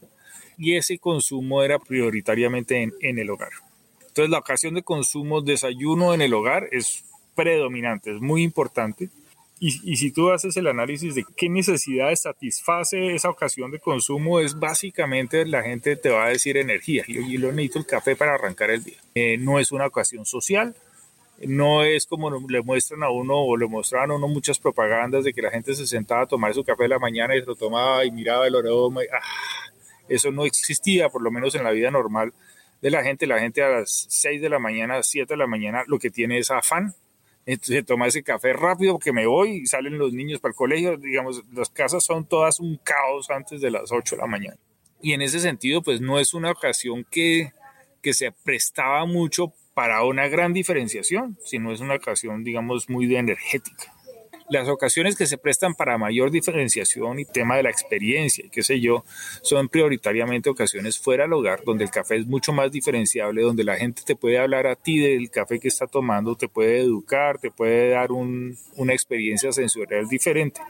y ese consumo era prioritariamente en, el hogar. Entonces la ocasión de consumo, desayuno en el hogar es predominante, es muy importante. Y, si tú haces el análisis de qué necesidades satisface esa ocasión de consumo, es básicamente la gente te va a decir energía. Yo, yo necesito el café para arrancar el día. Eh, no es una ocasión social, no es como le muestran a uno o le mostraban a uno muchas propagandas de que la gente se sentaba a tomar su café de la mañana y lo tomaba y miraba el aroma y ah, eso no existía, por lo menos en la vida normal de la gente. La gente a las 6 de la mañana, 7 de la mañana, lo que tiene es afán. Entonces toma ese café rápido porque me voy y salen los niños para el colegio. Digamos, las casas son todas un caos antes de las 8 de la mañana. Y en ese sentido, pues no es una ocasión que, que se prestaba mucho para una gran diferenciación, sino es una ocasión, digamos, muy de energética. Las ocasiones que se prestan para mayor diferenciación y tema de la experiencia, qué sé yo, son prioritariamente ocasiones fuera del hogar, donde el café es mucho más diferenciable, donde la gente te puede hablar a ti del café que está tomando, te puede educar, te puede dar una experiencia sensorial diferente.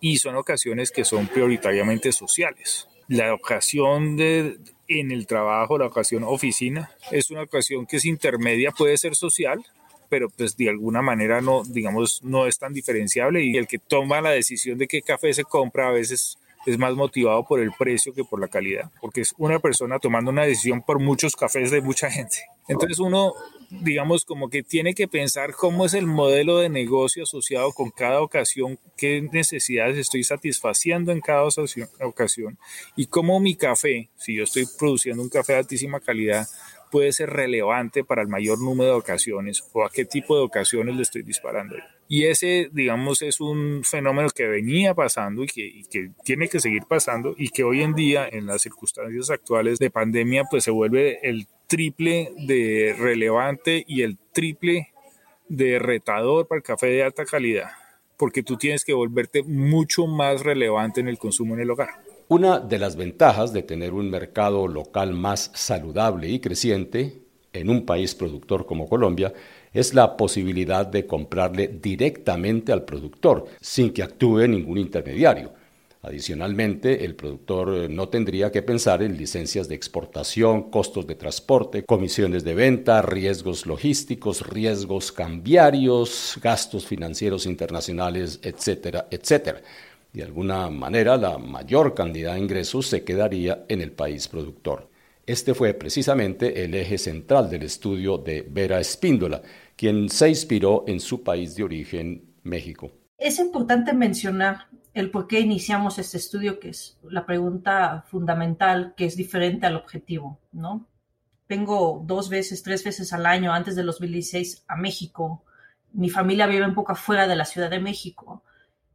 Y son ocasiones que son prioritariamente sociales. La ocasión de, en el trabajo, la ocasión oficina, es una ocasión que es intermedia, puede ser social, pero pues de alguna manera no, digamos, no es tan diferenciable y el que toma la decisión de qué café se compra a veces es más motivado por el precio que por la calidad, porque es una persona tomando una decisión por muchos cafés de mucha gente. Entonces uno, digamos, como que tiene que pensar cómo es el modelo de negocio asociado con cada ocasión, qué necesidades estoy satisfaciendo en cada ocasión y cómo mi café, si yo estoy produciendo un café de altísima calidad, puede ser relevante para el mayor número de ocasiones o a qué tipo de ocasiones le estoy disparando. Y ese, digamos, es un fenómeno que venía pasando y que, y que, tiene que seguir pasando y que hoy en día, en las circunstancias actuales de pandemia, pues se vuelve el triple de relevante y el triple de retador para el café de alta calidad, porque tú tienes que volverte mucho más relevante en el consumo en el hogar.
Una de las ventajas de tener un mercado local más saludable y creciente en un país productor como Colombia es la posibilidad de comprarle directamente al productor, sin que actúe ningún intermediario. Adicionalmente, el productor eh, no tendría que pensar en licencias de exportación, costos de transporte, comisiones de venta, riesgos logísticos, riesgos cambiarios, gastos financieros internacionales, etcétera, etcétera. De alguna manera, la mayor cantidad de ingresos se quedaría en el país productor. Este fue precisamente el eje central del estudio de Vera Espíndola, quien se inspiró en su país de origen, México.
Es importante mencionar el por qué iniciamos este estudio, que es la pregunta fundamental, que es diferente al objetivo, ¿no? Vengo dos veces, tres veces al año antes de 2016 a México. Mi familia vive un poco afuera de la Ciudad de México.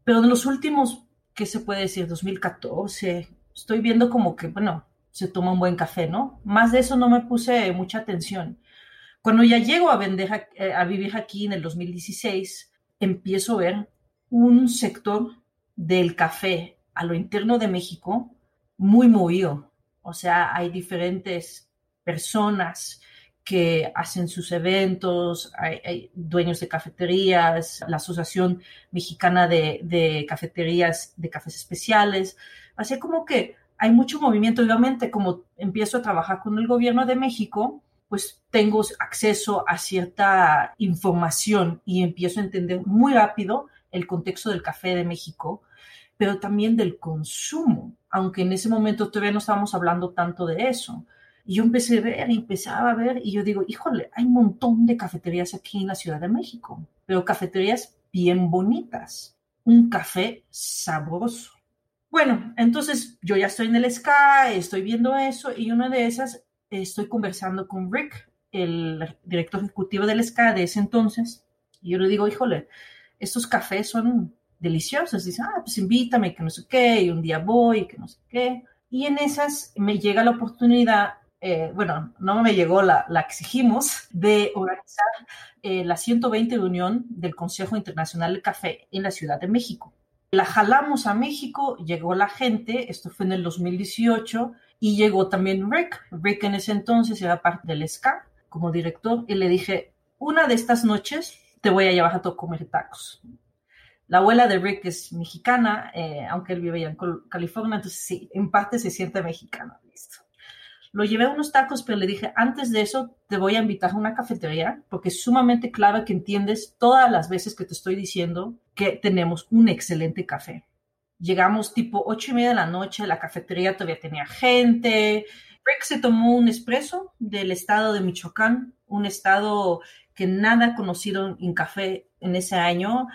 Pero en los últimos, ¿qué se puede decir? 2014, estoy viendo como que, bueno, se toma un buen café, ¿no? Más de eso no me puse mucha atención. Cuando ya llego a, vender, eh, a vivir aquí en el 2016, empiezo a ver un sector del café a lo interno de México muy movido. O sea, hay diferentes personas que hacen sus eventos, hay, dueños de cafeterías, la Asociación Mexicana de, de, Cafeterías de Cafés Especiales. Así como que hay mucho movimiento. Obviamente, como empiezo a trabajar con el gobierno de México, pues tengo acceso a cierta información y empiezo a entender muy rápido el contexto del café de México, pero también del consumo, aunque en ese momento todavía no estábamos hablando tanto de eso. Y yo empecé a ver, empezaba a ver, y yo digo, híjole, hay un montón de cafeterías aquí en la Ciudad de México, pero cafeterías bien bonitas, un café sabroso. Bueno, entonces yo ya estoy en el SCA, estoy viendo eso, y una de esas estoy conversando con Rick, el director ejecutivo del SCA de ese entonces, y yo le digo, híjole, estos cafés son deliciosos. Dice, ah, pues invítame, que no sé qué, y un día voy, que no sé qué. Y en esas me llega la oportunidad, eh, bueno, no me llegó, la, exigimos, de organizar eh, la 120 reunión del Consejo Internacional del Café en la Ciudad de México. La jalamos a México, llegó la gente, esto fue en el 2018, y llegó también Rick. Rick en ese entonces era parte del SCA como director, y le dije, una de estas noches te voy a llevar a comer tacos. La abuela de Rick es mexicana, eh, aunque él vive en California, entonces sí, en parte se siente mexicana. Listo. Lo llevé a unos tacos, pero le dije, antes de eso, te voy a invitar a una cafetería, porque es sumamente clave que entiendes todas las veces que te estoy diciendo que tenemos un excelente café. Llegamos tipo ocho y media de la noche, la cafetería todavía tenía gente. Rick se tomó un espresso del estado de Michoacán, un estado que nada conocido en café en ese año.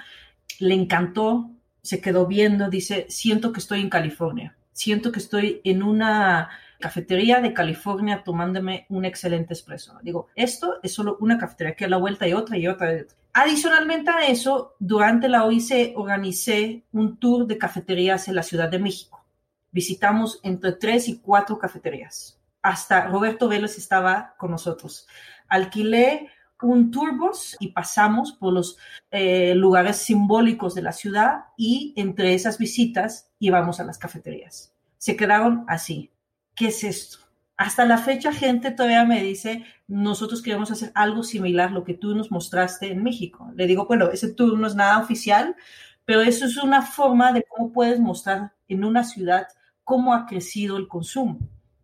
Le encantó, se quedó viendo, dice, siento que estoy en California, siento que estoy en una cafetería de California tomándome un excelente espresso. Digo, esto es solo una cafetería, que a la vuelta y otra y otra. Adicionalmente a eso, durante la OIC organicé un tour de cafeterías en la Ciudad de México. Visitamos entre tres y cuatro cafeterías. Hasta Roberto Vélez estaba con nosotros. Alquilé un turbos y pasamos por los eh, lugares simbólicos de la ciudad y entre esas visitas íbamos a las cafeterías. Se quedaron así. ¿Qué es esto? Hasta la fecha gente todavía me dice, nosotros queremos hacer algo similar a lo que tú nos mostraste en México. Le digo, bueno, ese tour no es nada oficial, pero eso es una forma de cómo puedes mostrar en una ciudad cómo ha crecido el consumo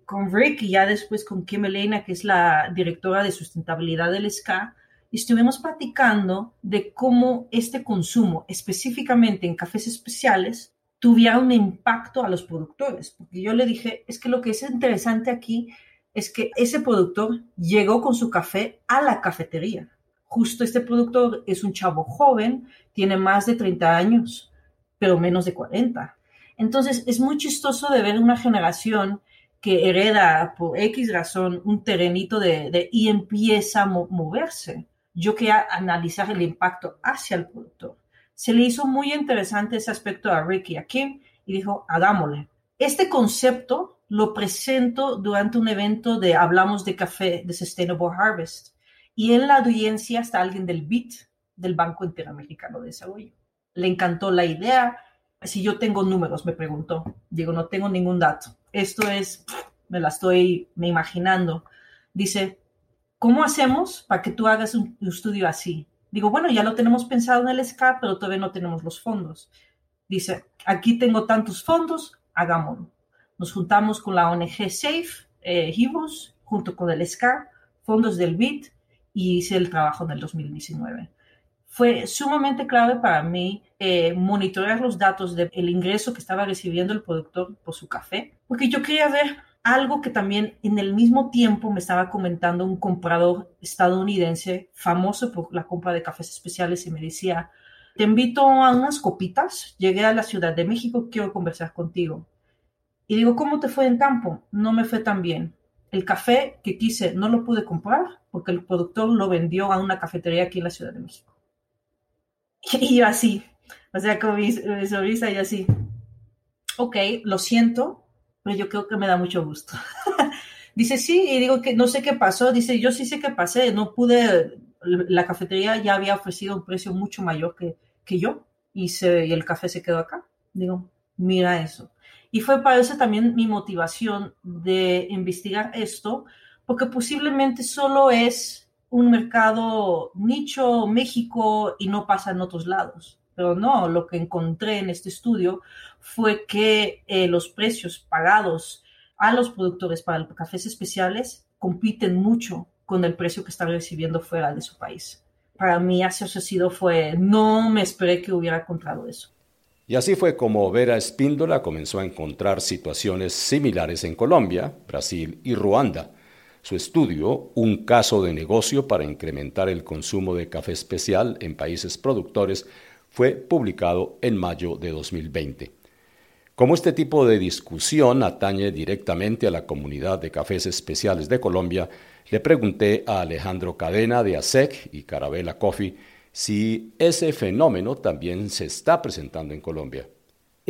con Rick y ya después con Kim Elena, que es la directora de sustentabilidad del SCA, estuvimos platicando de cómo este consumo, específicamente en cafés especiales, tuviera un impacto a los productores. Porque yo le dije, es que lo que es interesante aquí es que ese productor llegó con su café a la cafetería. Justo este productor es un chavo joven, tiene más de 30 años, pero menos de 40. Entonces es muy chistoso de ver una generación que hereda por X razón un terrenito de, y empieza a moverse. Yo quería analizar el impacto hacia el productor. Se le hizo muy interesante ese aspecto a Ricky a Kim y dijo, hagámosle. Este concepto lo presento durante un evento de Hablamos de Café de Sustainable Harvest y en la audiencia está alguien del BIT, del Banco Interamericano de Desarrollo. Le encantó la idea. Si yo tengo números, me preguntó. Digo, no tengo ningún dato. Esto es, me la estoy me imaginando. Dice, ¿cómo hacemos para que tú hagas un, estudio así? Digo, bueno, ya lo tenemos pensado en el SCAP, pero todavía no tenemos los fondos. Dice, aquí tengo tantos fondos, hagámoslo. Nos juntamos con la ONG SAFE, eh, junto con el SCAP, fondos del BIT, y hice el trabajo en el 2019. Fue sumamente clave para mí eh, monitorear los datos del ingreso que estaba recibiendo el productor por su café, porque yo quería ver algo que también en el mismo tiempo me estaba comentando un comprador estadounidense famoso por la compra de cafés especiales y me decía, te invito a unas copitas, llegué a la Ciudad de México, quiero conversar contigo. Y digo, ¿cómo te fue en campo? No me fue tan bien. El café que quise no lo pude comprar porque el productor lo vendió a una cafetería aquí en la Ciudad de México. Y yo así, o sea, con mi, sonrisa y así, ok, lo siento, pero yo creo que me da mucho gusto. Dice, sí, y digo que no sé qué pasó. Dice, yo sí sé qué pasé, no pude, la cafetería ya había ofrecido un precio mucho mayor que, que yo y, se, y el café se quedó acá. Digo, mira eso. Y fue para eso también mi motivación de investigar esto, porque posiblemente solo es un mercado nicho México y no pasa en otros lados. Pero no, lo que encontré en este estudio fue que eh, los precios pagados a los productores para cafés especiales compiten mucho con el precio que están recibiendo fuera de su país. Para mí, ese sido fue, no me esperé que hubiera encontrado eso.
Y así fue como Vera Espíndola comenzó a encontrar situaciones similares en Colombia, Brasil y Ruanda su estudio, Un caso de negocio para incrementar el consumo de café especial en países productores, fue publicado en mayo de 2020. Como este tipo de discusión atañe directamente a la comunidad de cafés especiales de Colombia, le pregunté a Alejandro Cadena de ASEC y Carabela Coffee si ese fenómeno también se está presentando en Colombia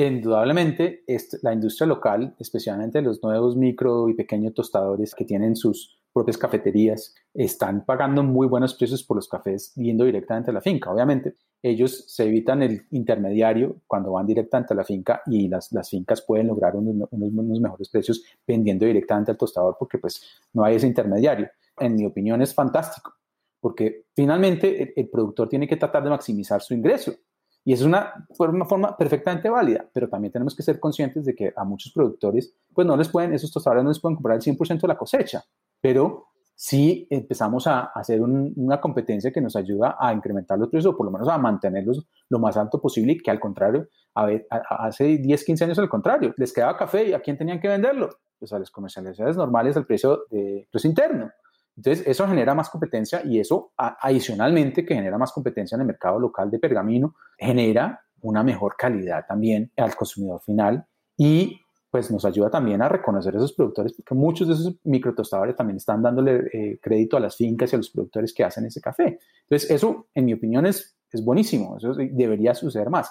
indudablemente la industria local, especialmente los nuevos micro y pequeños tostadores que tienen sus propias cafeterías, están pagando muy buenos precios por los cafés yendo directamente a la finca. Obviamente, ellos se evitan el intermediario cuando van directamente a la finca y las, las fincas pueden lograr unos, unos, mejores precios vendiendo directamente al tostador porque pues no hay ese intermediario. En mi opinión es fantástico porque finalmente el productor tiene que tratar de maximizar su ingreso y es una, una forma perfectamente válida, pero también tenemos que ser conscientes de que a muchos productores, pues no les pueden, esos tostadores no les pueden comprar el 100% de la cosecha, pero si empezamos a hacer una competencia que nos ayuda a incrementar los precios o por lo menos a mantenerlos lo más alto posible y que al contrario, hace 10, 15 años al contrario, les quedaba café y a quién tenían que venderlo? Pues a las comercializaciones normales al precio de precio interno. Entonces, eso genera más competencia y eso, adicionalmente, que genera más competencia en el mercado local de pergamino, genera una mejor calidad también al consumidor final y pues nos ayuda también a reconocer a esos productores, porque muchos de esos microtostadores también están dándole eh, crédito a las fincas y a los productores que hacen ese café. Entonces, eso, en mi opinión, es, es buenísimo, eso debería suceder más.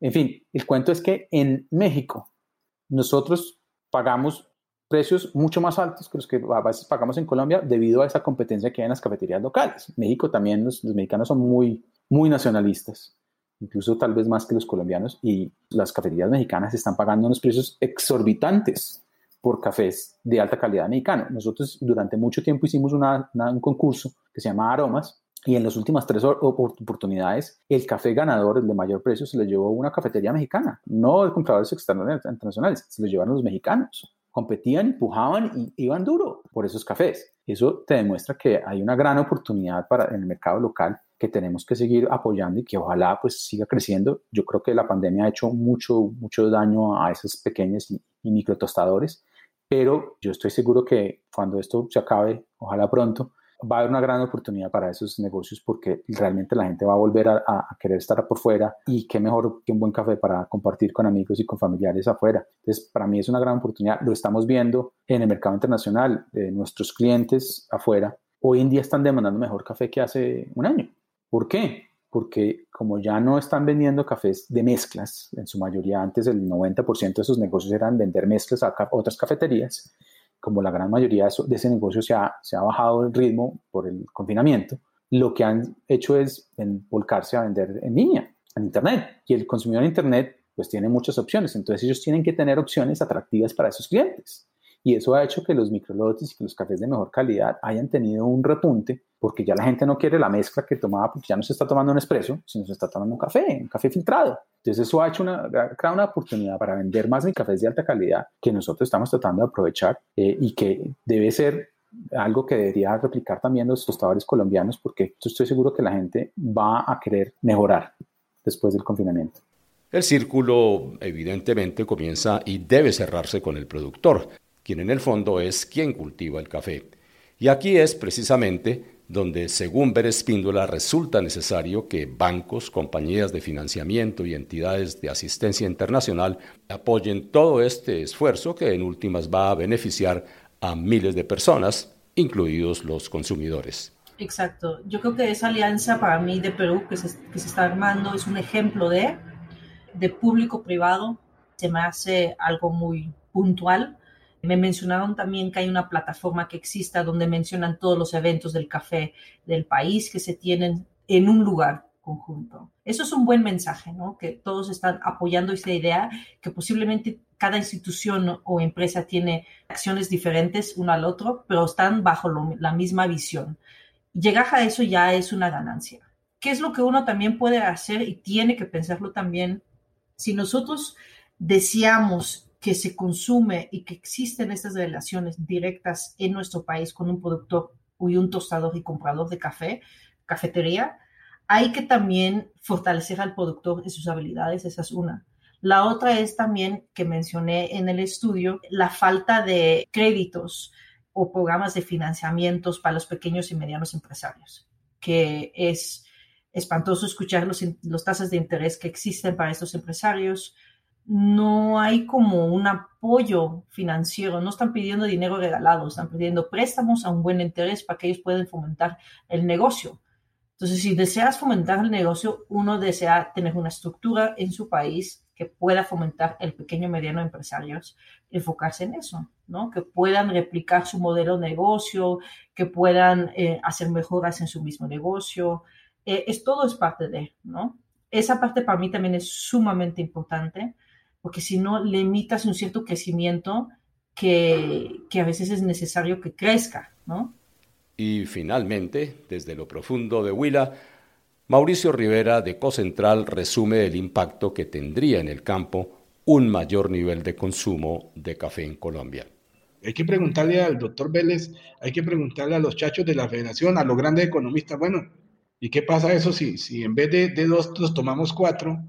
En fin, el cuento es que en México nosotros pagamos precios mucho más altos que los que a veces pagamos en Colombia debido a esa competencia que hay en las cafeterías locales. México también, los, mexicanos son muy, muy nacionalistas, incluso tal vez más que los colombianos, y las cafeterías mexicanas están pagando unos precios exorbitantes por cafés de alta calidad mexicano. Nosotros durante mucho tiempo hicimos un concurso que se llama Aromas, y en las últimas tres oportunidades, el café ganador, el de mayor precio, se le llevó una cafetería mexicana, no de compradores externos internacionales, se lo llevaron los mexicanos competían, empujaban y iban duro por esos cafés. Eso te demuestra que hay una gran oportunidad para en el mercado local que tenemos que seguir apoyando y que ojalá pues siga creciendo. Yo creo que la pandemia ha hecho mucho, mucho daño a esos pequeños y, y micro tostadores, pero yo estoy seguro que cuando esto se acabe, ojalá pronto, va a haber una gran oportunidad para esos negocios porque realmente la gente va a volver a, querer estar por fuera y qué mejor que un buen café para compartir con amigos y con familiares afuera. Entonces, para mí es una gran oportunidad. Lo estamos viendo en el mercado internacional. de nuestros clientes afuera hoy en día están demandando mejor café que hace un año. ¿Por qué? porque como ya no están vendiendo cafés de mezclas, en su mayoría antes el 90% de sus negocios eran vender mezclas a otras cafeterías, como la gran mayoría de, ese negocio se ha, bajado el ritmo por el confinamiento, lo que han hecho es volcarse a vender en línea, en Internet. Y el consumidor en Internet pues tiene muchas opciones, entonces ellos tienen que tener opciones atractivas para esos clientes. Y eso ha hecho que los microlotes y que los cafés de mejor calidad hayan tenido un repunte, porque ya la gente no quiere la mezcla que tomaba, porque ya no se está tomando un espresso, sino se está tomando un café, un café filtrado. Entonces eso ha hecho una, creado una oportunidad para vender más de cafés de alta calidad que nosotros estamos tratando de aprovechar eh, y que debe ser algo que debería replicar también los tostadores colombianos, porque estoy seguro que la gente va a querer mejorar después del confinamiento.
El círculo evidentemente comienza y debe cerrarse con el productor, quien en el fondo es quien cultiva el café. Y aquí es precisamente donde, según Ver Espíndola, resulta necesario que bancos, compañías de financiamiento y entidades de asistencia internacional apoyen todo este esfuerzo que en últimas va a beneficiar a miles de personas, incluidos los consumidores.
Exacto. Yo creo que esa alianza para mí de Perú que se, que se está armando es un ejemplo de, de público-privado. Se me hace algo muy puntual me mencionaron también que hay una plataforma que exista donde mencionan todos los eventos del café del país que se tienen en un lugar conjunto. Eso es un buen mensaje, ¿no? Que todos están apoyando esa idea, que posiblemente cada institución o empresa tiene acciones diferentes uno al otro, pero están bajo la misma visión. Llegar a eso ya es una ganancia. ¿Qué es lo que uno también puede hacer y tiene que pensarlo también? Si nosotros deseamos que se consume y que existen estas relaciones directas en nuestro país con un productor y un tostador y comprador de café, cafetería, hay que también fortalecer al productor y sus habilidades, esa es una. La otra es también, que mencioné en el estudio, la falta de créditos o programas de financiamientos para los pequeños y medianos empresarios, que es espantoso escuchar los, los tasas de interés que existen para estos empresarios, no hay como un apoyo financiero, no están pidiendo dinero regalado, están pidiendo préstamos a un buen interés para que ellos puedan fomentar el negocio. Entonces, si deseas fomentar el negocio, uno desea tener una estructura en su país que pueda fomentar el pequeño y mediano empresarios, enfocarse en eso, ¿no? Que puedan replicar su modelo de negocio, que puedan eh, hacer mejoras en su mismo negocio. Eh, es todo es parte de, ¿no? Esa parte para mí también es sumamente importante porque si no limitas un cierto crecimiento que, que, a veces es necesario que crezca, ¿no?
Y finalmente, desde lo profundo de Huila, Mauricio Rivera de Cocentral resume el impacto que tendría en el campo un mayor nivel de consumo de café en Colombia.
Hay que preguntarle al doctor Vélez, hay que preguntarle a los chachos de la federación, a los grandes economistas, bueno, ¿y qué pasa eso si, si en vez de, de dos nos tomamos cuatro?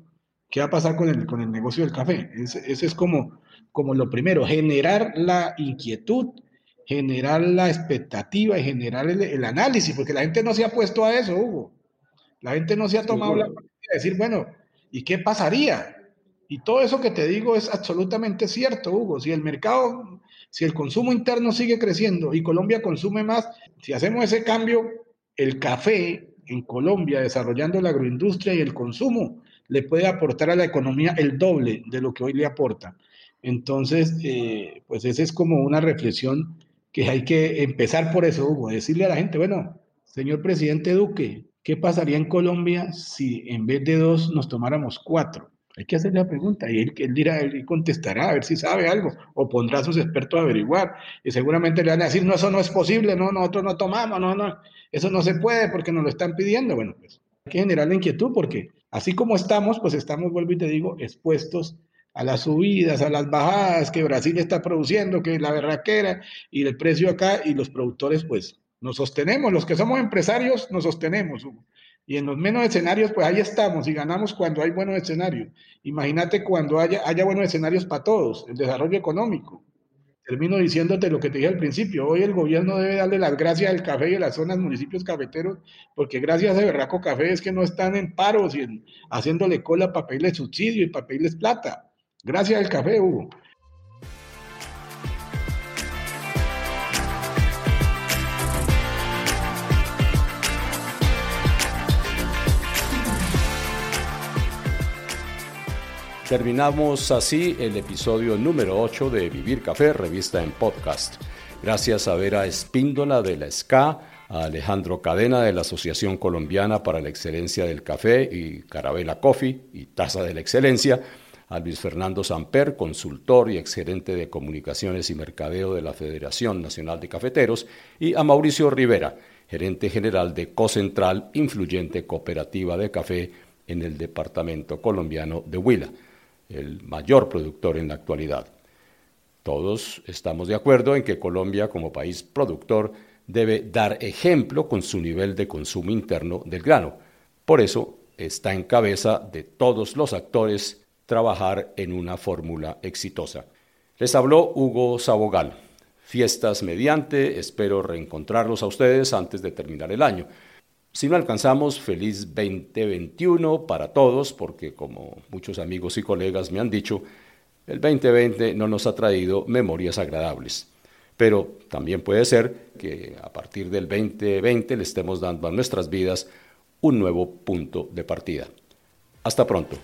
¿Qué va a pasar con el, con el negocio del café? Ese, es como, como lo primero, generar la inquietud, generar la expectativa y generar el, análisis, porque la gente no se ha puesto a eso, Hugo. La gente no se ha tomado la de decir, bueno, ¿y qué pasaría? Y todo eso que te digo es absolutamente cierto, Hugo. Si el mercado, si el consumo interno sigue creciendo y Colombia consume más, si hacemos ese cambio, el café en Colombia, desarrollando la agroindustria y el consumo, le puede aportar a la economía el doble de lo que hoy le aporta. Entonces, eh, pues esa es como una reflexión que hay que empezar por eso, Hugo, decirle a la gente, bueno, señor presidente Duque, ¿qué pasaría en Colombia si en vez de dos nos tomáramos cuatro? Hay que hacerle la pregunta y él, él dirá, él contestará a ver si sabe algo o pondrá a sus expertos a averiguar y seguramente le van a decir, no, eso no es posible, no, nosotros no tomamos, no, no, eso no se puede porque nos lo están pidiendo. Bueno, pues hay que generar la inquietud porque Así como estamos, pues estamos, vuelvo y te digo, expuestos a las subidas, a las bajadas que Brasil está produciendo, que la berraquera y el precio acá, y los productores, pues nos sostenemos, los que somos empresarios nos sostenemos. Y en los menos escenarios, pues ahí estamos y ganamos cuando hay buenos escenarios. Imagínate cuando haya, haya buenos escenarios para todos, el desarrollo económico termino diciéndote lo que te dije al principio. Hoy el gobierno debe darle las gracias al café y a las zonas municipios cafeteros, porque gracias a Berraco Café es que no están en paros y haciéndole cola para pedirles subsidio y para pedirles plata. Gracias al café, Hugo.
Terminamos así el episodio número 8 de Vivir Café, revista en podcast. Gracias a Vera Espíndola de la SCA, a Alejandro Cadena de la Asociación Colombiana para la Excelencia del Café y Carabela Coffee y Taza de la Excelencia, a Luis Fernando Samper, consultor y exgerente de comunicaciones y mercadeo de la Federación Nacional de Cafeteros, y a Mauricio Rivera, gerente general de Cocentral, influyente cooperativa de café en el departamento colombiano de Huila, el mayor productor en la actualidad. Todos estamos de acuerdo en que Colombia, como país productor, debe dar ejemplo con su nivel de consumo interno del grano. Por eso está en cabeza de todos los actores trabajar en una fórmula exitosa. Les habló Hugo Sabogal. Fiestas mediante, espero reencontrarlos a ustedes antes de terminar el año. Si no alcanzamos, feliz 2021 para todos, porque como muchos amigos y colegas me han dicho, el 2020 no nos ha traído memorias agradables. Pero también puede ser que a partir del 2020 le estemos dando a nuestras vidas un nuevo punto de partida. Hasta pronto.